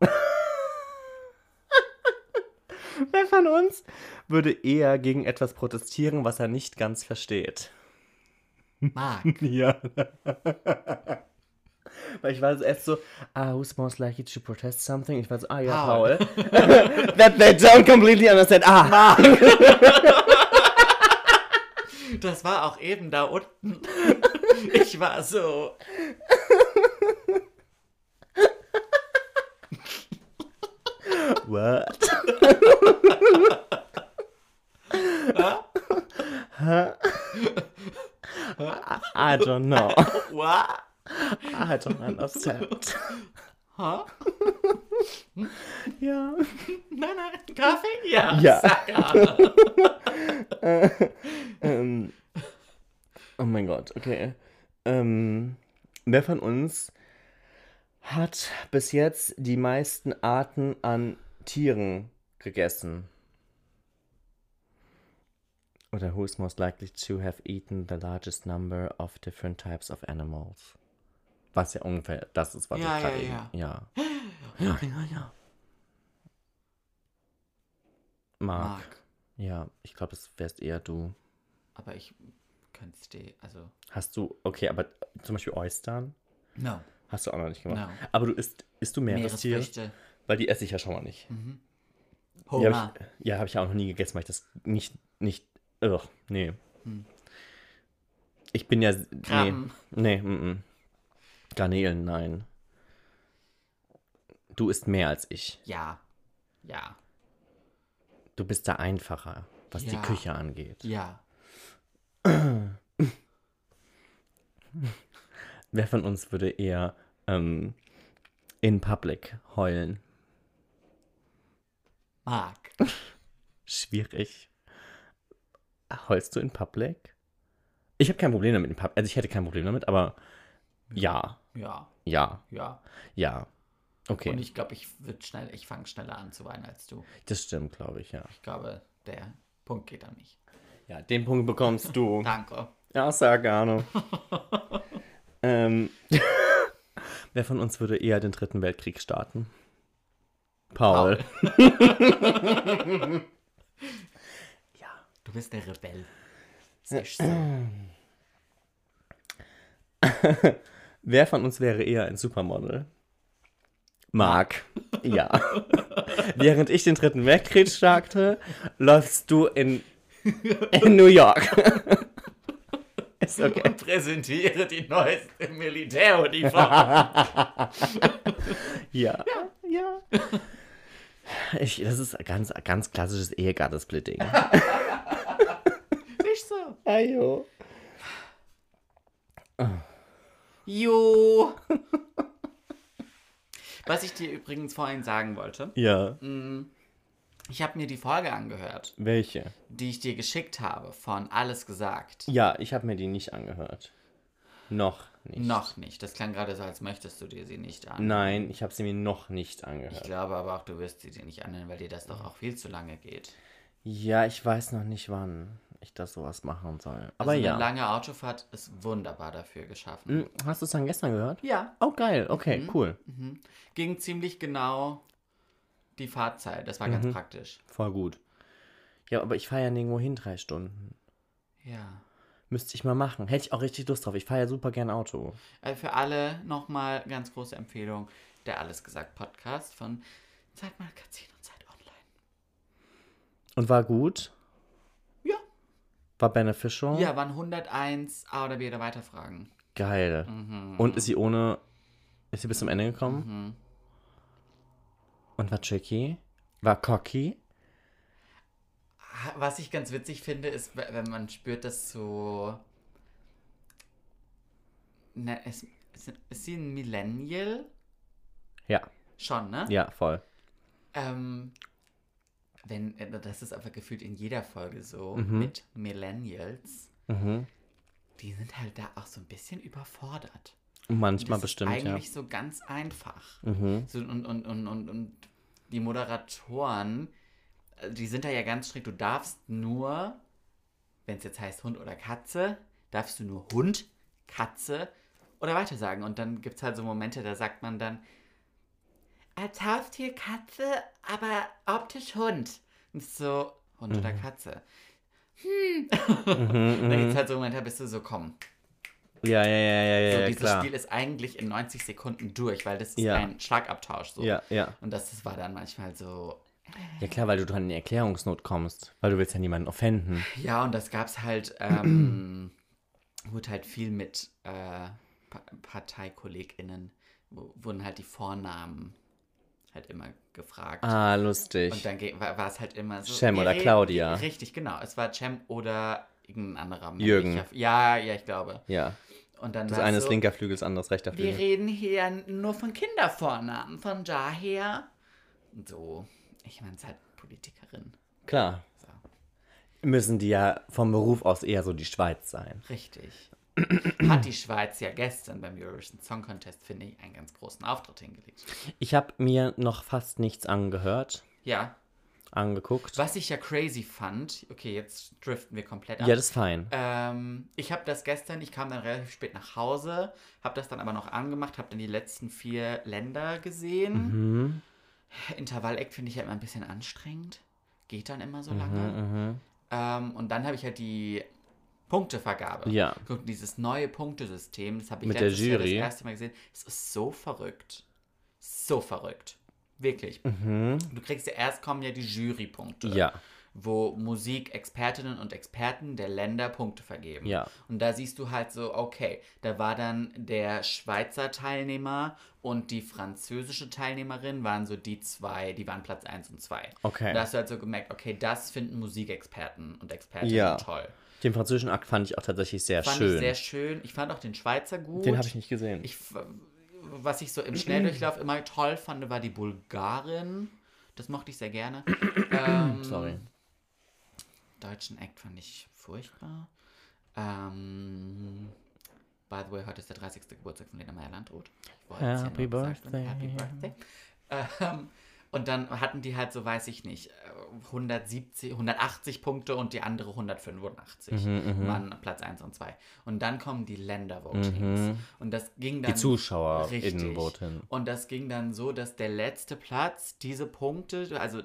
Wer von uns würde eher gegen etwas protestieren, was er nicht ganz versteht? Marc. Ja. Weil ich war so erst so, ah, who's most likely to protest something? Ich war so, ah ja, Paul. Paul. That they don't completely understand. Ah, Das war auch eben da unten. Ich war so. what? I don't know. What? I don't understand. Huh? Ja. Nein, nein, Kaffee? Ja. Ja. Ja. Ähm, oh mein Gott, okay. Ähm, wer von uns hat bis jetzt die meisten Arten an Tieren gegessen? Oder who is most likely to have eaten the largest number of different types of animals? Was ja ungefähr das ist, was Ja, ich gerade ja, eben. ja. Ja. Ja, ja. Mark. Marc. Ja, ich glaube, das wärst eher du. Aber ich könnte es dir, also. Hast du, okay, aber zum Beispiel Oystern No. hast du auch noch nicht gemacht. No. Aber du isst, isst du Meerestiere? Meeresfrüchte. Weil die esse ich ja schon mal nicht. Homer. Ja, habe ich, ja, hab ich ja auch noch nie gegessen, weil ich das nicht, nicht, ugh, nee. Ich bin ja, nee, Krabben. nee, mm. Garnelen, nein. Du isst mehr als ich. Ja. Ja. Du bist da einfacher, was die Ja. Küche angeht. Ja. Wer von uns würde eher ähm, in public heulen? Marc. Schwierig. Heulst du in public? Ich habe kein Problem damit in Public. Also ich hätte kein Problem damit, aber ja, Ja. ja, Ja. ja. Okay, Und ich glaube, ich würde schnell, ich fange schneller an zu weinen als du. das stimmt, glaube ich, ja. Ich glaube, der Punkt geht an mich. Ja, den Punkt bekommst du. Danke. ja, sehr gerne. ähm, wer von uns würde eher den dritten Weltkrieg starten? Paul. Du bist der Rebell. Siehst so. Wer von uns wäre eher ein Supermodel? Mark. Ja. Während ich den dritten Weltkrieg starkte, läufst du in, in New York. Ist okay. Und präsentiere die neueste Militäruniform. Ja. Ja. Ich, das ist ganz, ganz klassisches Ehegattensplitting. Nicht so. Ayo. Jo. Was ich dir übrigens vorhin sagen wollte, Ja. ich habe mir die Folge angehört, Welche? die ich dir geschickt habe von Alles gesagt. Ja, ich habe mir die nicht angehört. Noch nicht. Noch nicht. Das klang gerade so, als möchtest du dir sie nicht an. Nein, ich habe sie mir noch nicht Ich angehört. glaube aber auch, du wirst sie dir nicht anhören, weil dir das doch auch viel zu lange geht. Ja, ich weiß noch nicht, wann ich das sowas machen soll. Aber also ja. Eine lange Autofahrt ist wunderbar dafür geschaffen. Hm, Hast du es dann gestern gehört? Ja. Oh, geil. Okay, cool. Ging ziemlich genau die Fahrzeit. Das war Mhm. ganz praktisch. Voll gut. Ja, aber ich fahre ja nirgendwo hin drei Stunden. Ja. Müsste ich mal machen. Hätte ich auch richtig Lust drauf. Ich fahre ja super gern Auto. Äh, für alle nochmal ganz große Empfehlung, der Alles gesagt Podcast von Zeit Magazin und Zeit Online. Und war gut? War beneficial? Ja, waren 101 A oder B oder Weiterfragen. Geil. Mhm. Und ist sie ohne. Ist sie bis zum Ende gekommen? Und war tricky? War cocky? Was ich ganz witzig finde, ist, we- wenn man spürt, dass so. Na, ist, ist, ist sie ein Millennial? Ja. Schon, ne? Ja, voll. Ähm, wenn, äh, das ist aber gefühlt in jeder Folge so mit Millennials. Mhm. Die sind halt da auch so ein bisschen überfordert. Manchmal das bestimmt, ist ja. eigentlich so ganz einfach. Mhm. So, und, und, und, und, und die Moderatoren, äh, die sind da ja ganz strikt. Du darfst nur, wenn es jetzt heißt Hund oder Katze, darfst du nur Hund, Katze oder weiter sagen. Und dann gibt es halt so Momente, da sagt man dann, als Haustier Katze, aber optisch Hund. Und so, Hund oder Katze. Hm. da gibt es halt so Momente, da bist du so, komm, Ja, ja, ja, ja, ja, so, dieses klar. Spiel ist eigentlich in 90 Sekunden durch, weil das ist Ja. ein Schlagabtausch. So. Ja, ja. Und das, das war dann manchmal so. Ja, klar, weil du dann in die Erklärungsnot kommst. Weil du willst ja niemanden offenden. Ja, und das gab's halt, ähm, wurde halt viel mit äh, pa wurden halt die Vornamen halt immer gefragt. Ah, lustig. Und dann war war es halt immer so. Cem wir oder Claudia. Richtig, genau. Es war Cem oder irgendein anderer. Jürgen. männlicher- Ja, ja, ich glaube. ja. Und dann Das eine ist so, linker Flügel, das andere ist rechter Wir Flügel. reden hier nur von Kindervornamen. Von daher. So. Ich meine, es ist halt Politikerin. Klar. So. Müssen die ja vom Beruf aus eher so die Schweiz sein. Richtig. Hat die Schweiz ja gestern beim Eurovision Song Contest, finde ich, einen ganz großen Auftritt hingelegt. Ich habe mir noch fast nichts angehört, Ja. angeguckt. Was ich ja crazy fand, okay, jetzt driften wir komplett ab. Ja, das ist fein. Ähm, ich habe das gestern, ich kam dann relativ spät nach Hause, habe das dann aber noch angemacht, habe dann die letzten vier Länder gesehen. Mhm. Intervall-Act finde ich ja immer ein bisschen anstrengend. Geht dann immer Mhm, so lange. Ähm, und dann habe ich halt die Punktevergabe. Ja. Guck, dieses neue Punktesystem, das habe ich Mit der letztes Jahr Jury. das erste Mal gesehen. Es ist so verrückt. So verrückt. Wirklich. Mhm. Du kriegst ja erst kommen ja die Jurypunkte Ja. wo Musikexpertinnen und Experten der Länder Punkte vergeben. Ja. Und da siehst du halt so, okay, da war dann der Schweizer Teilnehmer und die französische Teilnehmerin waren so die zwei, die waren Platz 1 und 2. Okay. Und da hast du halt so gemerkt, okay, das finden Musikexperten und Expertinnen Ja. toll. Den französischen Akt fand ich auch tatsächlich sehr Fand schön. ich sehr schön. Ich fand auch den Schweizer gut. Den habe ich nicht gesehen. Ich, was ich so im Schnelldurchlauf immer toll fand, war die Bulgarin. Das mochte ich sehr gerne. ähm, Sorry. Deutschen Act fand ich furchtbar. Ähm, by the way, heute ist der 30. Geburtstag von Lena Meyer-Landrut. Happy haben. birthday. Happy Birthday. Ähm, und dann hatten die halt so, weiß ich nicht, äh, 170, 180 Punkte und die andere 185 Mhm, waren Platz 1 und 2. Und dann kommen die Ländervotings. Und das ging dann. Mhm. Die ZuschauerInnen Richtig. voten. Und das ging dann so, dass der letzte Platz diese Punkte, also äh,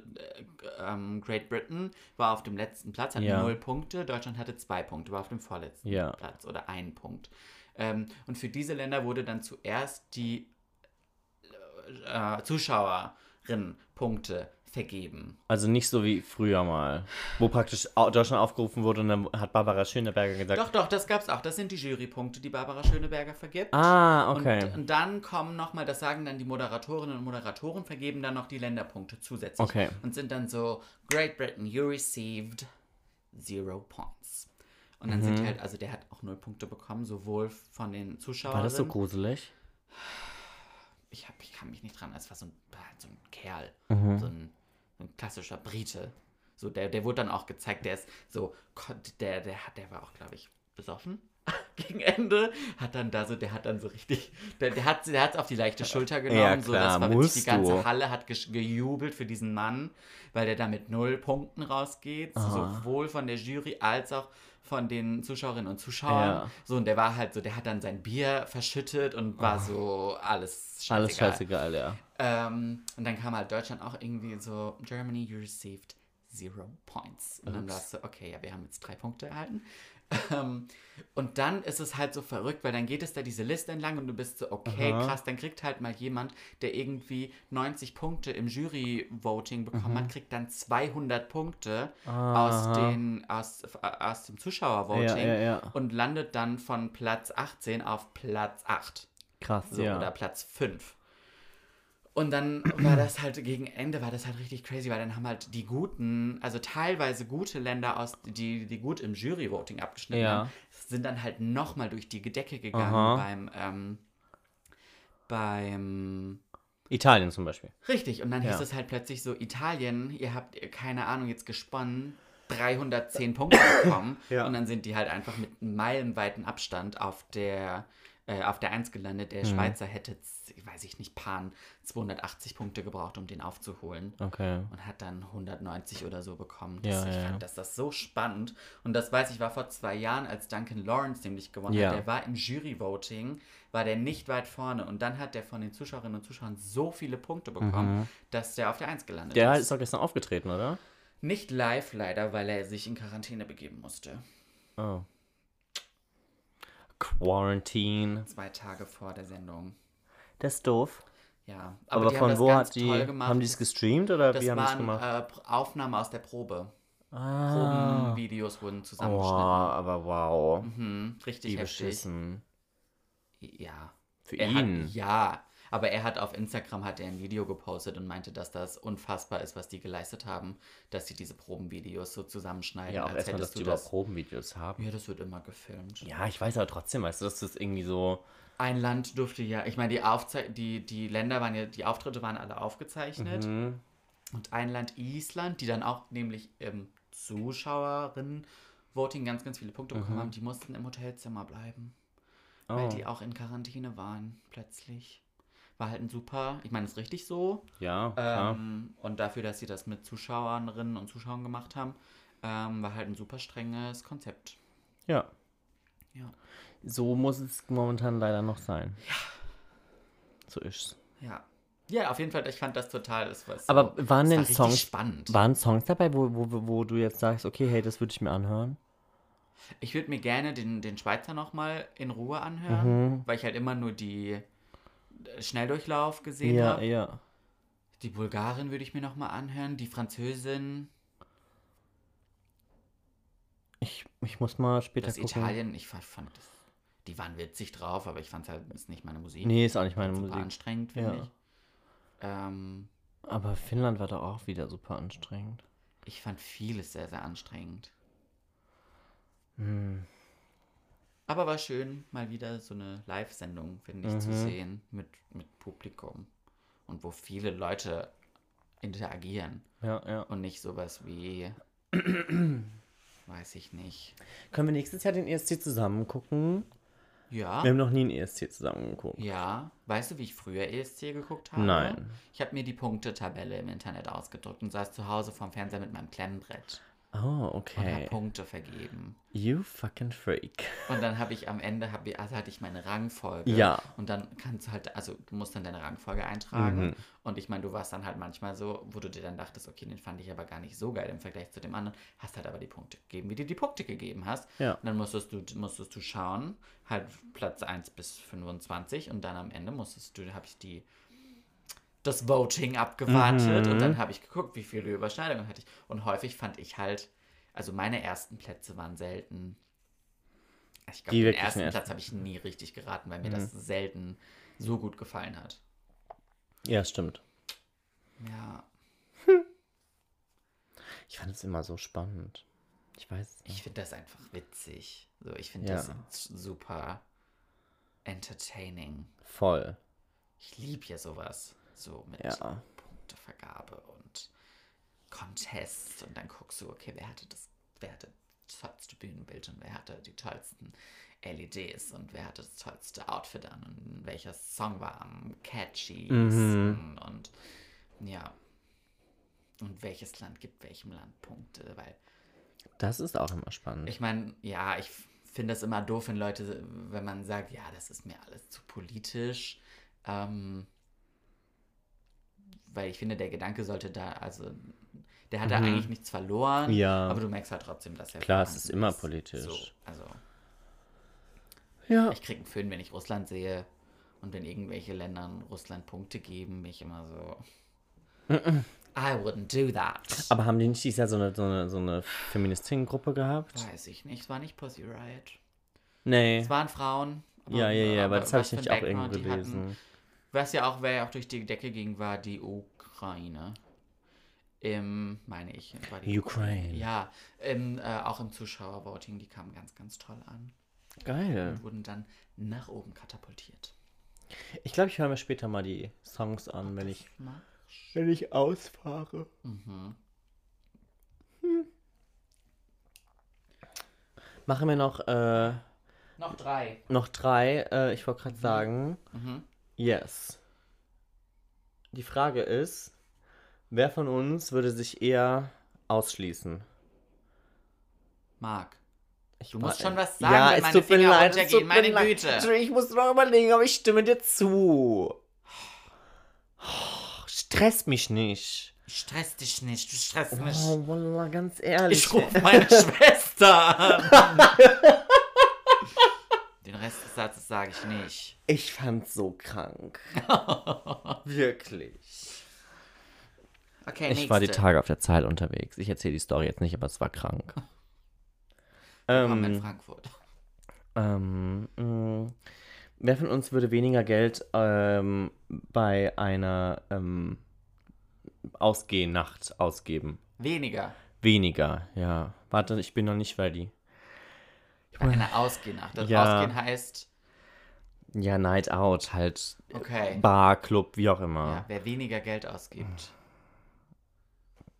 ähm, Great Britain war auf dem letzten Platz, hatte Ja. null Punkte, Deutschland hatte zwei Punkte, war auf dem vorletzten Ja. Platz oder ein Punkt. Ähm, und für diese Länder wurde dann zuerst die äh, Zuschauerinnen Punkte vergeben. Also nicht so wie früher mal, wo praktisch Deutschland aufgerufen wurde und dann hat Barbara Schöneberger gesagt, Doch, doch, das gab's auch. Das sind die Jurypunkte, die Barbara Schöneberger vergibt. ah, okay. Und, und dann kommen nochmal, das sagen dann die Moderatorinnen und Moderatoren, vergeben dann noch die Länderpunkte zusätzlich. Okay. Und sind dann so, Great Britain, you received zero points. Und dann sind halt, also der hat auch null Punkte bekommen, sowohl von den Zuschauern. War das so gruselig? Ich, hab, ich kann mich nicht dran, es war so ein, halt so ein Kerl, Mhm. so, ein, so ein klassischer Brite. So, der, der wurde dann auch gezeigt, der ist so, der, der hat, der war auch, glaube ich, besoffen gegen Ende, hat dann da so, der hat dann so richtig, der, der hat der hat's auf die leichte Schulter genommen, Ja, so, klar, das war wirklich, die ganze. Halle hat gejubelt für diesen Mann, weil der da mit null Punkten rausgeht, sowohl von der Jury als auch von den Zuschauerinnen und Zuschauern. Ja. So, und der war halt so, der hat dann sein Bier verschüttet und war so alles scheißegal. Alles scheißegal, ja. Ähm, und dann kam halt Deutschland auch irgendwie so, Germany, you received zero points. Und dann Ups. warst du, okay, ja, wir haben jetzt drei Punkte erhalten. Ähm, und dann ist es halt so verrückt, weil dann geht es da diese Liste entlang und du bist so, okay, Aha. krass, dann kriegt halt mal jemand, der irgendwie 90 Punkte im Jury-Voting bekommen hat, kriegt dann 200 Punkte aus, den, aus, äh, aus dem Zuschauervoting Ja, ja, ja. und landet dann von Platz 18 auf Platz 8. Krass, So, ja. oder Platz 5. Und dann war das halt gegen Ende, war das halt richtig crazy, weil dann haben halt die guten, also teilweise gute Länder, aus, die, die gut im Jury-Voting abgeschnitten Ja. haben, sind dann halt nochmal durch die Decke gegangen Aha. beim, ähm, beim, Italien zum Beispiel. richtig. Und dann hieß Ja. es halt plötzlich so, Italien, ihr habt, keine Ahnung, jetzt gesponnen, 310 Punkte bekommen. Ja. Und dann sind die halt einfach mit einem meilenweiten Abstand auf der, äh, auf der 1 gelandet. Mhm. Der Schweizer hätte, weiß ich nicht, Pan 280 Punkte gebraucht, um den aufzuholen. Okay. Und hat dann 190 oder so bekommen. Ja, Das, ich ja, fand ja. das, das so spannend. Und das weiß ich, war vor zwei Jahren, als Duncan Lawrence nämlich gewonnen Ja. hat. Der war im Jury-Voting, war der nicht weit vorne. Und dann hat der von den Zuschauerinnen und Zuschauern so viele Punkte bekommen, dass der auf der 1 gelandet Mhm. Der ist. ist doch gestern aufgetreten, oder? Nicht live leider, weil er sich in Quarantäne begeben musste. Oh. Quarantine. Zwei Tage vor der Sendung. Das ist doof. Ja, Aber, haben von wo hat die. toll gemacht. Haben die es gestreamt oder Das wie haben die es gemacht? äh, Aufnahmen aus der Probe. ah. Probenvideos wurden Wow, zusammengeschnitten. aber wow. Mhm, richtig Wie heftig. beschissen. Ja. Für Er ihn. Hat, ja, aber er hat auf Instagram hat er ein Video gepostet und meinte, dass das unfassbar ist, was die geleistet haben, dass sie diese Probenvideos so zusammenschneiden, Ja, auch als erstmal, dass hättest die das. Probenvideos haben. Ja, das wird immer gefilmt. Ja, ich weiß aber trotzdem, weißt du, dass das irgendwie so. Ein Land durfte ja, ich meine, die, Aufzei die, die Länder waren ja, die Auftritte waren alle aufgezeichnet. Mhm. Und ein Land, Island, die dann auch nämlich im Zuschauerinnen-Voting ganz, ganz viele Punkte bekommen haben, die mussten im Hotelzimmer bleiben. Weil Oh. die auch in Quarantäne waren, plötzlich. War halt ein super, ich meine, ist richtig so. Ja, klar. Ähm, und dafür, dass sie das mit Zuschauerinnen und Zuschauern gemacht haben, ähm, war halt ein super strenges Konzept. ja. Ja. So muss es momentan leider noch sein. Ja. So ist's. Ja. Ja, auf jeden Fall, ich fand das total, es war so, Aber waren denn war Songs- spannend. Waren Songs dabei, wo, wo, wo- du jetzt sagst, okay, hey, das würde ich mir anhören? Ich würde mir gerne den, den Schweizer nochmal in Ruhe anhören, Mhm. weil ich halt immer nur die Schnelldurchlauf gesehen Ja, habe. ja. Die Bulgarin würde ich mir nochmal anhören, die Französin, Ich, ich muss mal später das gucken. Italien, ich fand, das, die waren witzig drauf, aber ich fand es halt, ist nicht meine Musik. Nee, ist auch nicht meine super Musik. anstrengend, finde Ja. ich. Ähm, Aber Finnland war doch auch wieder super anstrengend. ich fand vieles sehr, sehr anstrengend. Hm. Aber war schön, mal wieder so eine Live-Sendung, finde ich, zu Mhm. sehen mit, mit Publikum. Und wo viele Leute interagieren. Ja, ja. Und nicht sowas wie, weiß ich nicht. Können wir nächstes Jahr den ESC zusammen gucken? Ja, Wir haben noch nie einen ESC zusammen geguckt. ja. Weißt du, wie ich früher ESC geguckt habe? Nein. Ich habe mir die Punktetabelle im Internet ausgedruckt und saß zu Hause vorm Fernseher mit meinem Klemmbrett Oh, und habe okay. Punkte vergeben. You fucking freak. Und dann habe ich am Ende, hab ich, also hatte ich meine Rangfolge. Ja. Und dann kannst du halt, also du musst dann deine Rangfolge eintragen. Mhm. Und ich meine, du warst dann halt manchmal so, wo du dir dann dachtest, okay, den fand ich aber gar nicht so geil im Vergleich zu dem anderen. Hast halt aber die Punkte gegeben, wie du die Punkte gegeben hast. Ja. Und dann musstest du, musstest du schauen, halt Platz 1 bis 25. Und dann am Ende musstest du, habe ich die das Voting abgewartet Mhm. und dann habe ich geguckt, wie viele Überschneidungen hatte ich. Und häufig fand ich halt, also meine ersten Plätze waren selten. Ich glaube, den ersten ersten. Platz habe ich nie richtig geraten, weil mir das Mhm. selten so gut gefallen hat. Ja, stimmt. Ja, Ich fand es immer so spannend. Ich weiß ich nicht. finde das einfach witzig. So, ich finde Ja. das super entertaining. Voll. Ich liebe ja sowas. So mit Ja. Punktevergabe und Contests und dann guckst du, okay, wer hatte das, wer hatte das tollste Bühnenbild und wer hatte die tollsten LEDs und wer hatte das tollste Outfit an und welcher Song war am catchysten Mhm. und ja. Und welches Land gibt welchem Land Punkte, weil Das ist auch immer spannend. ich meine, ja, ich finde das immer doof, wenn Leute, wenn man sagt, ja, das ist mir alles zu politisch. Ähm, weil ich finde, der Gedanke sollte da, also Der hat da eigentlich nichts verloren. Mhm. Ja. Aber du merkst halt trotzdem, dass er. Klar, es ist immer politisch. So, also. Ja. Ich krieg einen Föhn, wenn ich Russland sehe. Und wenn irgendwelche Länder Russland Punkte geben, bin ich immer so. I wouldn't do that. Aber haben die nicht dieses Jahr so eine, so eine, so eine Feministinnengruppe gehabt? Weiß ich nicht. Es war nicht Pussy Riot. Nee. Es waren Frauen. aber- Ja, ja, ja, aber das habe ich nicht auch irgendwo die hatten. Was ja auch, wer ja auch durch die Decke ging, war die Ukraine. Im, meine ich, war die Ukraine. Ja, im, äh, auch im Zuschauervoting, die kamen ganz, ganz toll an. Geil. Und wurden dann nach oben katapultiert. Ich glaube, ich höre mir später mal die Songs an, wenn ich, wenn ich ausfahre. Mhm. Machen wir noch, äh, Noch drei. noch drei. Äh, ich wollte gerade sagen, Mhm. Yes. Die Frage ist, wer von uns würde sich eher ausschließen? Marc. Ich Du musst schon was sagen, ja, wenn es meine tut Finger leid, runtergehen. tut Meine leid. Güte. Ich muss noch überlegen, aber ich stimme dir zu. Stress mich nicht. Ich stress dich nicht, du stresst mich. Oh, Wallah, ganz ehrlich. Ich rufe meine Schwester an. Rest des Satzes sage ich nicht. Ich fand's so krank. Wirklich. Okay, Ich war die nächste. Tage auf der Zeit unterwegs. Ich erzähle die Story jetzt nicht, aber es war krank. Willkommen in ähm, Frankfurt. ähm, mh, wer von uns würde weniger Geld ähm, bei einer ähm, Ausgehnacht ausgeben? Weniger. Weniger, ja. Warte, ich bin noch nicht ready. Bei einer Ausgehnacht. Das Ja. Ausgehen heißt, Ja, Night Out, halt okay. Bar, Club, wie auch Ja, immer. wer weniger Geld ausgibt.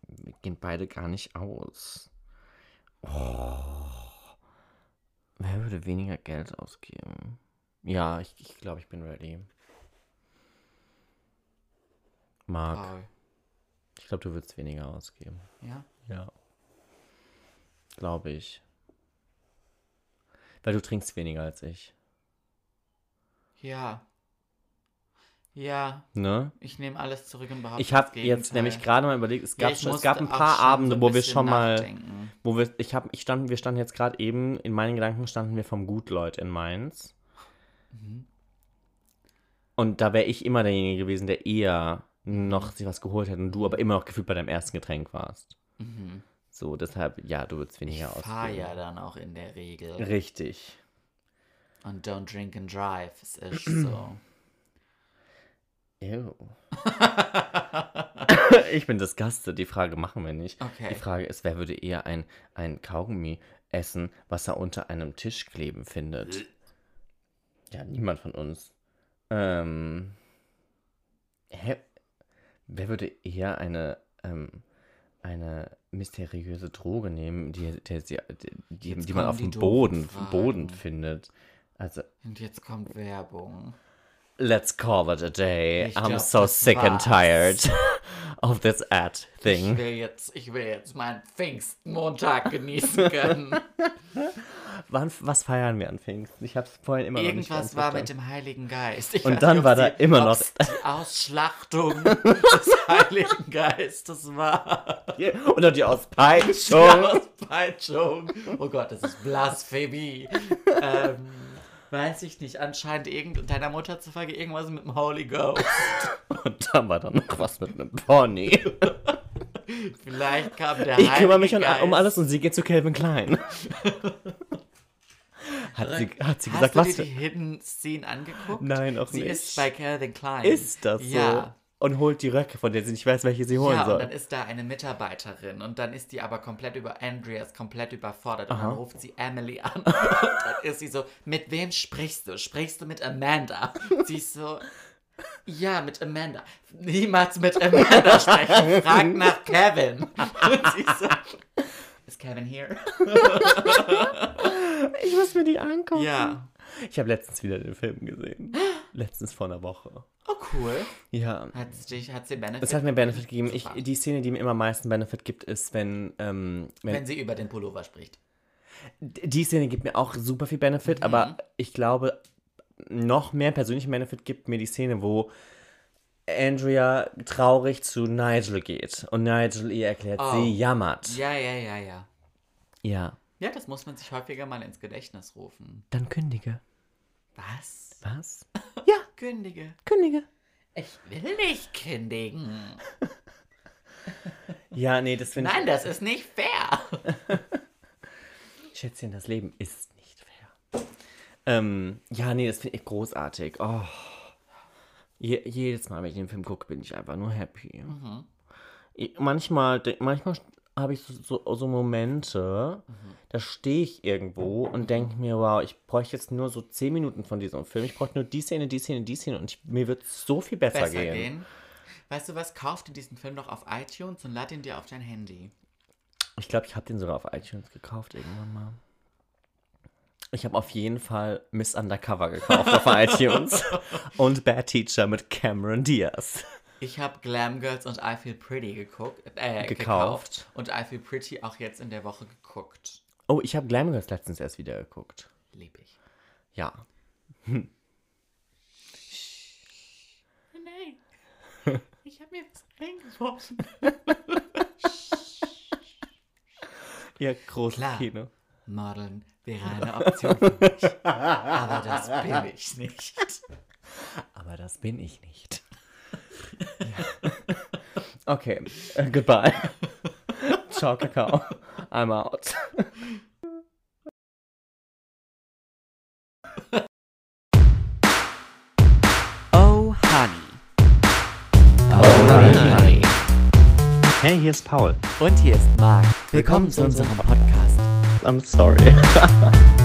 Wir gehen beide gar nicht aus. Oh. Wer würde weniger Geld ausgeben? Ja, ich, ich glaube, ich bin ready. Marc, Paul. ich glaube, du würdest weniger ausgeben. Ja? Ja. Glaube ich. Weil du trinkst weniger als ich. Ja. Ja, Ne? ich nehme alles zurück und behaupte Ich habe jetzt nämlich gerade mal überlegt, es Ja, gab, ich schon, es gab ein paar Abende, so ein wo wir schon mal, nachdenken. wo wir, ich habe, ich stand, wir standen jetzt gerade eben, in meinen Gedanken standen wir vom Gutleut in Mainz. Mhm. Und da wäre ich immer derjenige gewesen, der eher noch sich was geholt hätte und du aber immer noch gefühlt bei deinem ersten Getränk warst. Mhm. So, deshalb, ja, du würdest Ich weniger ausgeben. ja dann auch in der Regel. Richtig. Und don't drink and drive. Es ist so. Ew. ich bin disgusted. Die Frage machen wir nicht. Okay. Die Frage ist, wer würde eher ein, ein Kaugummi essen, was er unter einem Tisch kleben findet? Ja, niemand von uns. Ähm. Hä? Wer würde eher eine, ähm, eine mysteriöse Droge nehmen, die, die, die, Jetzt die man auf die dem Boden. Boden findet? Also, Und jetzt kommt Werbung. Let's call it a day. Ich I'm glaub, so sick and war's. tired of this ad Ich thing. will jetzt, ich will jetzt meinen Pfingstmontag genießen können. Wann, was feiern wir an Pfingsten? Ich hab's vorhin immer noch nicht Irgendwas war mit dem Heiligen Geist. Ich Und dann nicht, war da immer noch- die Ausschlachtung des Heiligen Geistes war. Oder die Die Auspeitschung. Auspeitschung. Oh Gott, das ist Blasphemie. ähm, weiß ich nicht. Anscheinend irgend deiner Mutter zufolge irgendwas mit dem Holy Ghost. Und dann war da noch was mit einem Pony. Vielleicht kam der Ich Heilige kümmere mich um, um alles und sie geht zu Calvin Klein. Hat sie, hat sie Hast gesagt, du was dir für... die Hidden Scene angeguckt? Nein, auch Sie nicht. ist bei Calvin Klein. Ist das so? Ja. Und holt die Röcke, von denen sie nicht weiß, welche sie holen Ja, und soll. dann ist da eine Mitarbeiterin und dann ist die aber komplett über Andrea ist komplett überfordert und Aha. dann ruft sie Emily an und dann ist sie so, mit wem sprichst du? Sprichst du mit Amanda? Sie ist so, ja, mit Amanda. Niemals mit Amanda sprechen. Frag nach Kevin. Und sie so, ist Kevin here? Ich muss mir die angucken. Ja. Ich habe letztens wieder den Film gesehen. Letztens vor einer Woche. Oh, cool. Ja. Hat's dich, hat's dir Benefit? Es hat mir Benefit gegeben. Ich, die Szene, die mir immer am meisten Benefit gibt, ist, wenn, ähm, wenn, Wenn sie über den Pullover spricht. die Szene gibt mir auch super viel Benefit, aber ich glaube, noch mehr persönlichen Benefit gibt mir die Szene, wo Andrea traurig zu Nigel geht und Nigel ihr erklärt, Oh. sie jammert. Ja, ja, ja, ja. Ja. Ja, das muss man sich häufiger mal ins Gedächtnis rufen. Dann kündige. Was? Was? Kündige. Kündige. Ich will nicht kündigen. Ja, nee, das finde ich. Nein, das ist nicht fair. Schätzchen, das Leben ist nicht fair. Ähm, ja, nee, das finde ich großartig. Oh. Je, jedes Mal, wenn ich den Film gucke, bin ich einfach nur happy. Ich, manchmal manchmal habe ich so, so, so Momente, da stehe ich irgendwo und denke mir, wow, ich bräuchte jetzt nur so 10 Minuten von diesem Film. Ich bräuchte nur die Szene, die Szene, die Szene und ich, mir wird so viel besser, Besser gehen. gehen. Weißt du was? Kauf dir diesen Film doch auf iTunes und lad ihn dir auf dein Handy. Ich glaube, ich habe den sogar auf iTunes gekauft irgendwann mal. Ich habe auf jeden Fall Miss Undercover gekauft auf iTunes und Bad Teacher mit Cameron Diaz. Ich habe Glam Girls und I Feel Pretty geguckt, äh, Gekauft. gekauft. Und I Feel Pretty auch jetzt in der Woche geguckt. Oh, ich habe Glam Girls letztens erst wieder geguckt. Lieb ich. Ja. Nein. Ich habe mir was reingeworfen. Ja, großes Klar. Kino. Modeln wäre eine Option für mich. Aber das bin ich nicht. Aber das bin ich nicht. Ja. Okay, äh, goodbye. Ciao, Kakao. I'm out. Oh, honey. Hey, hier ist Paul. Und hier ist Marc. Willkommen zu unserem Podcast. I'm sorry.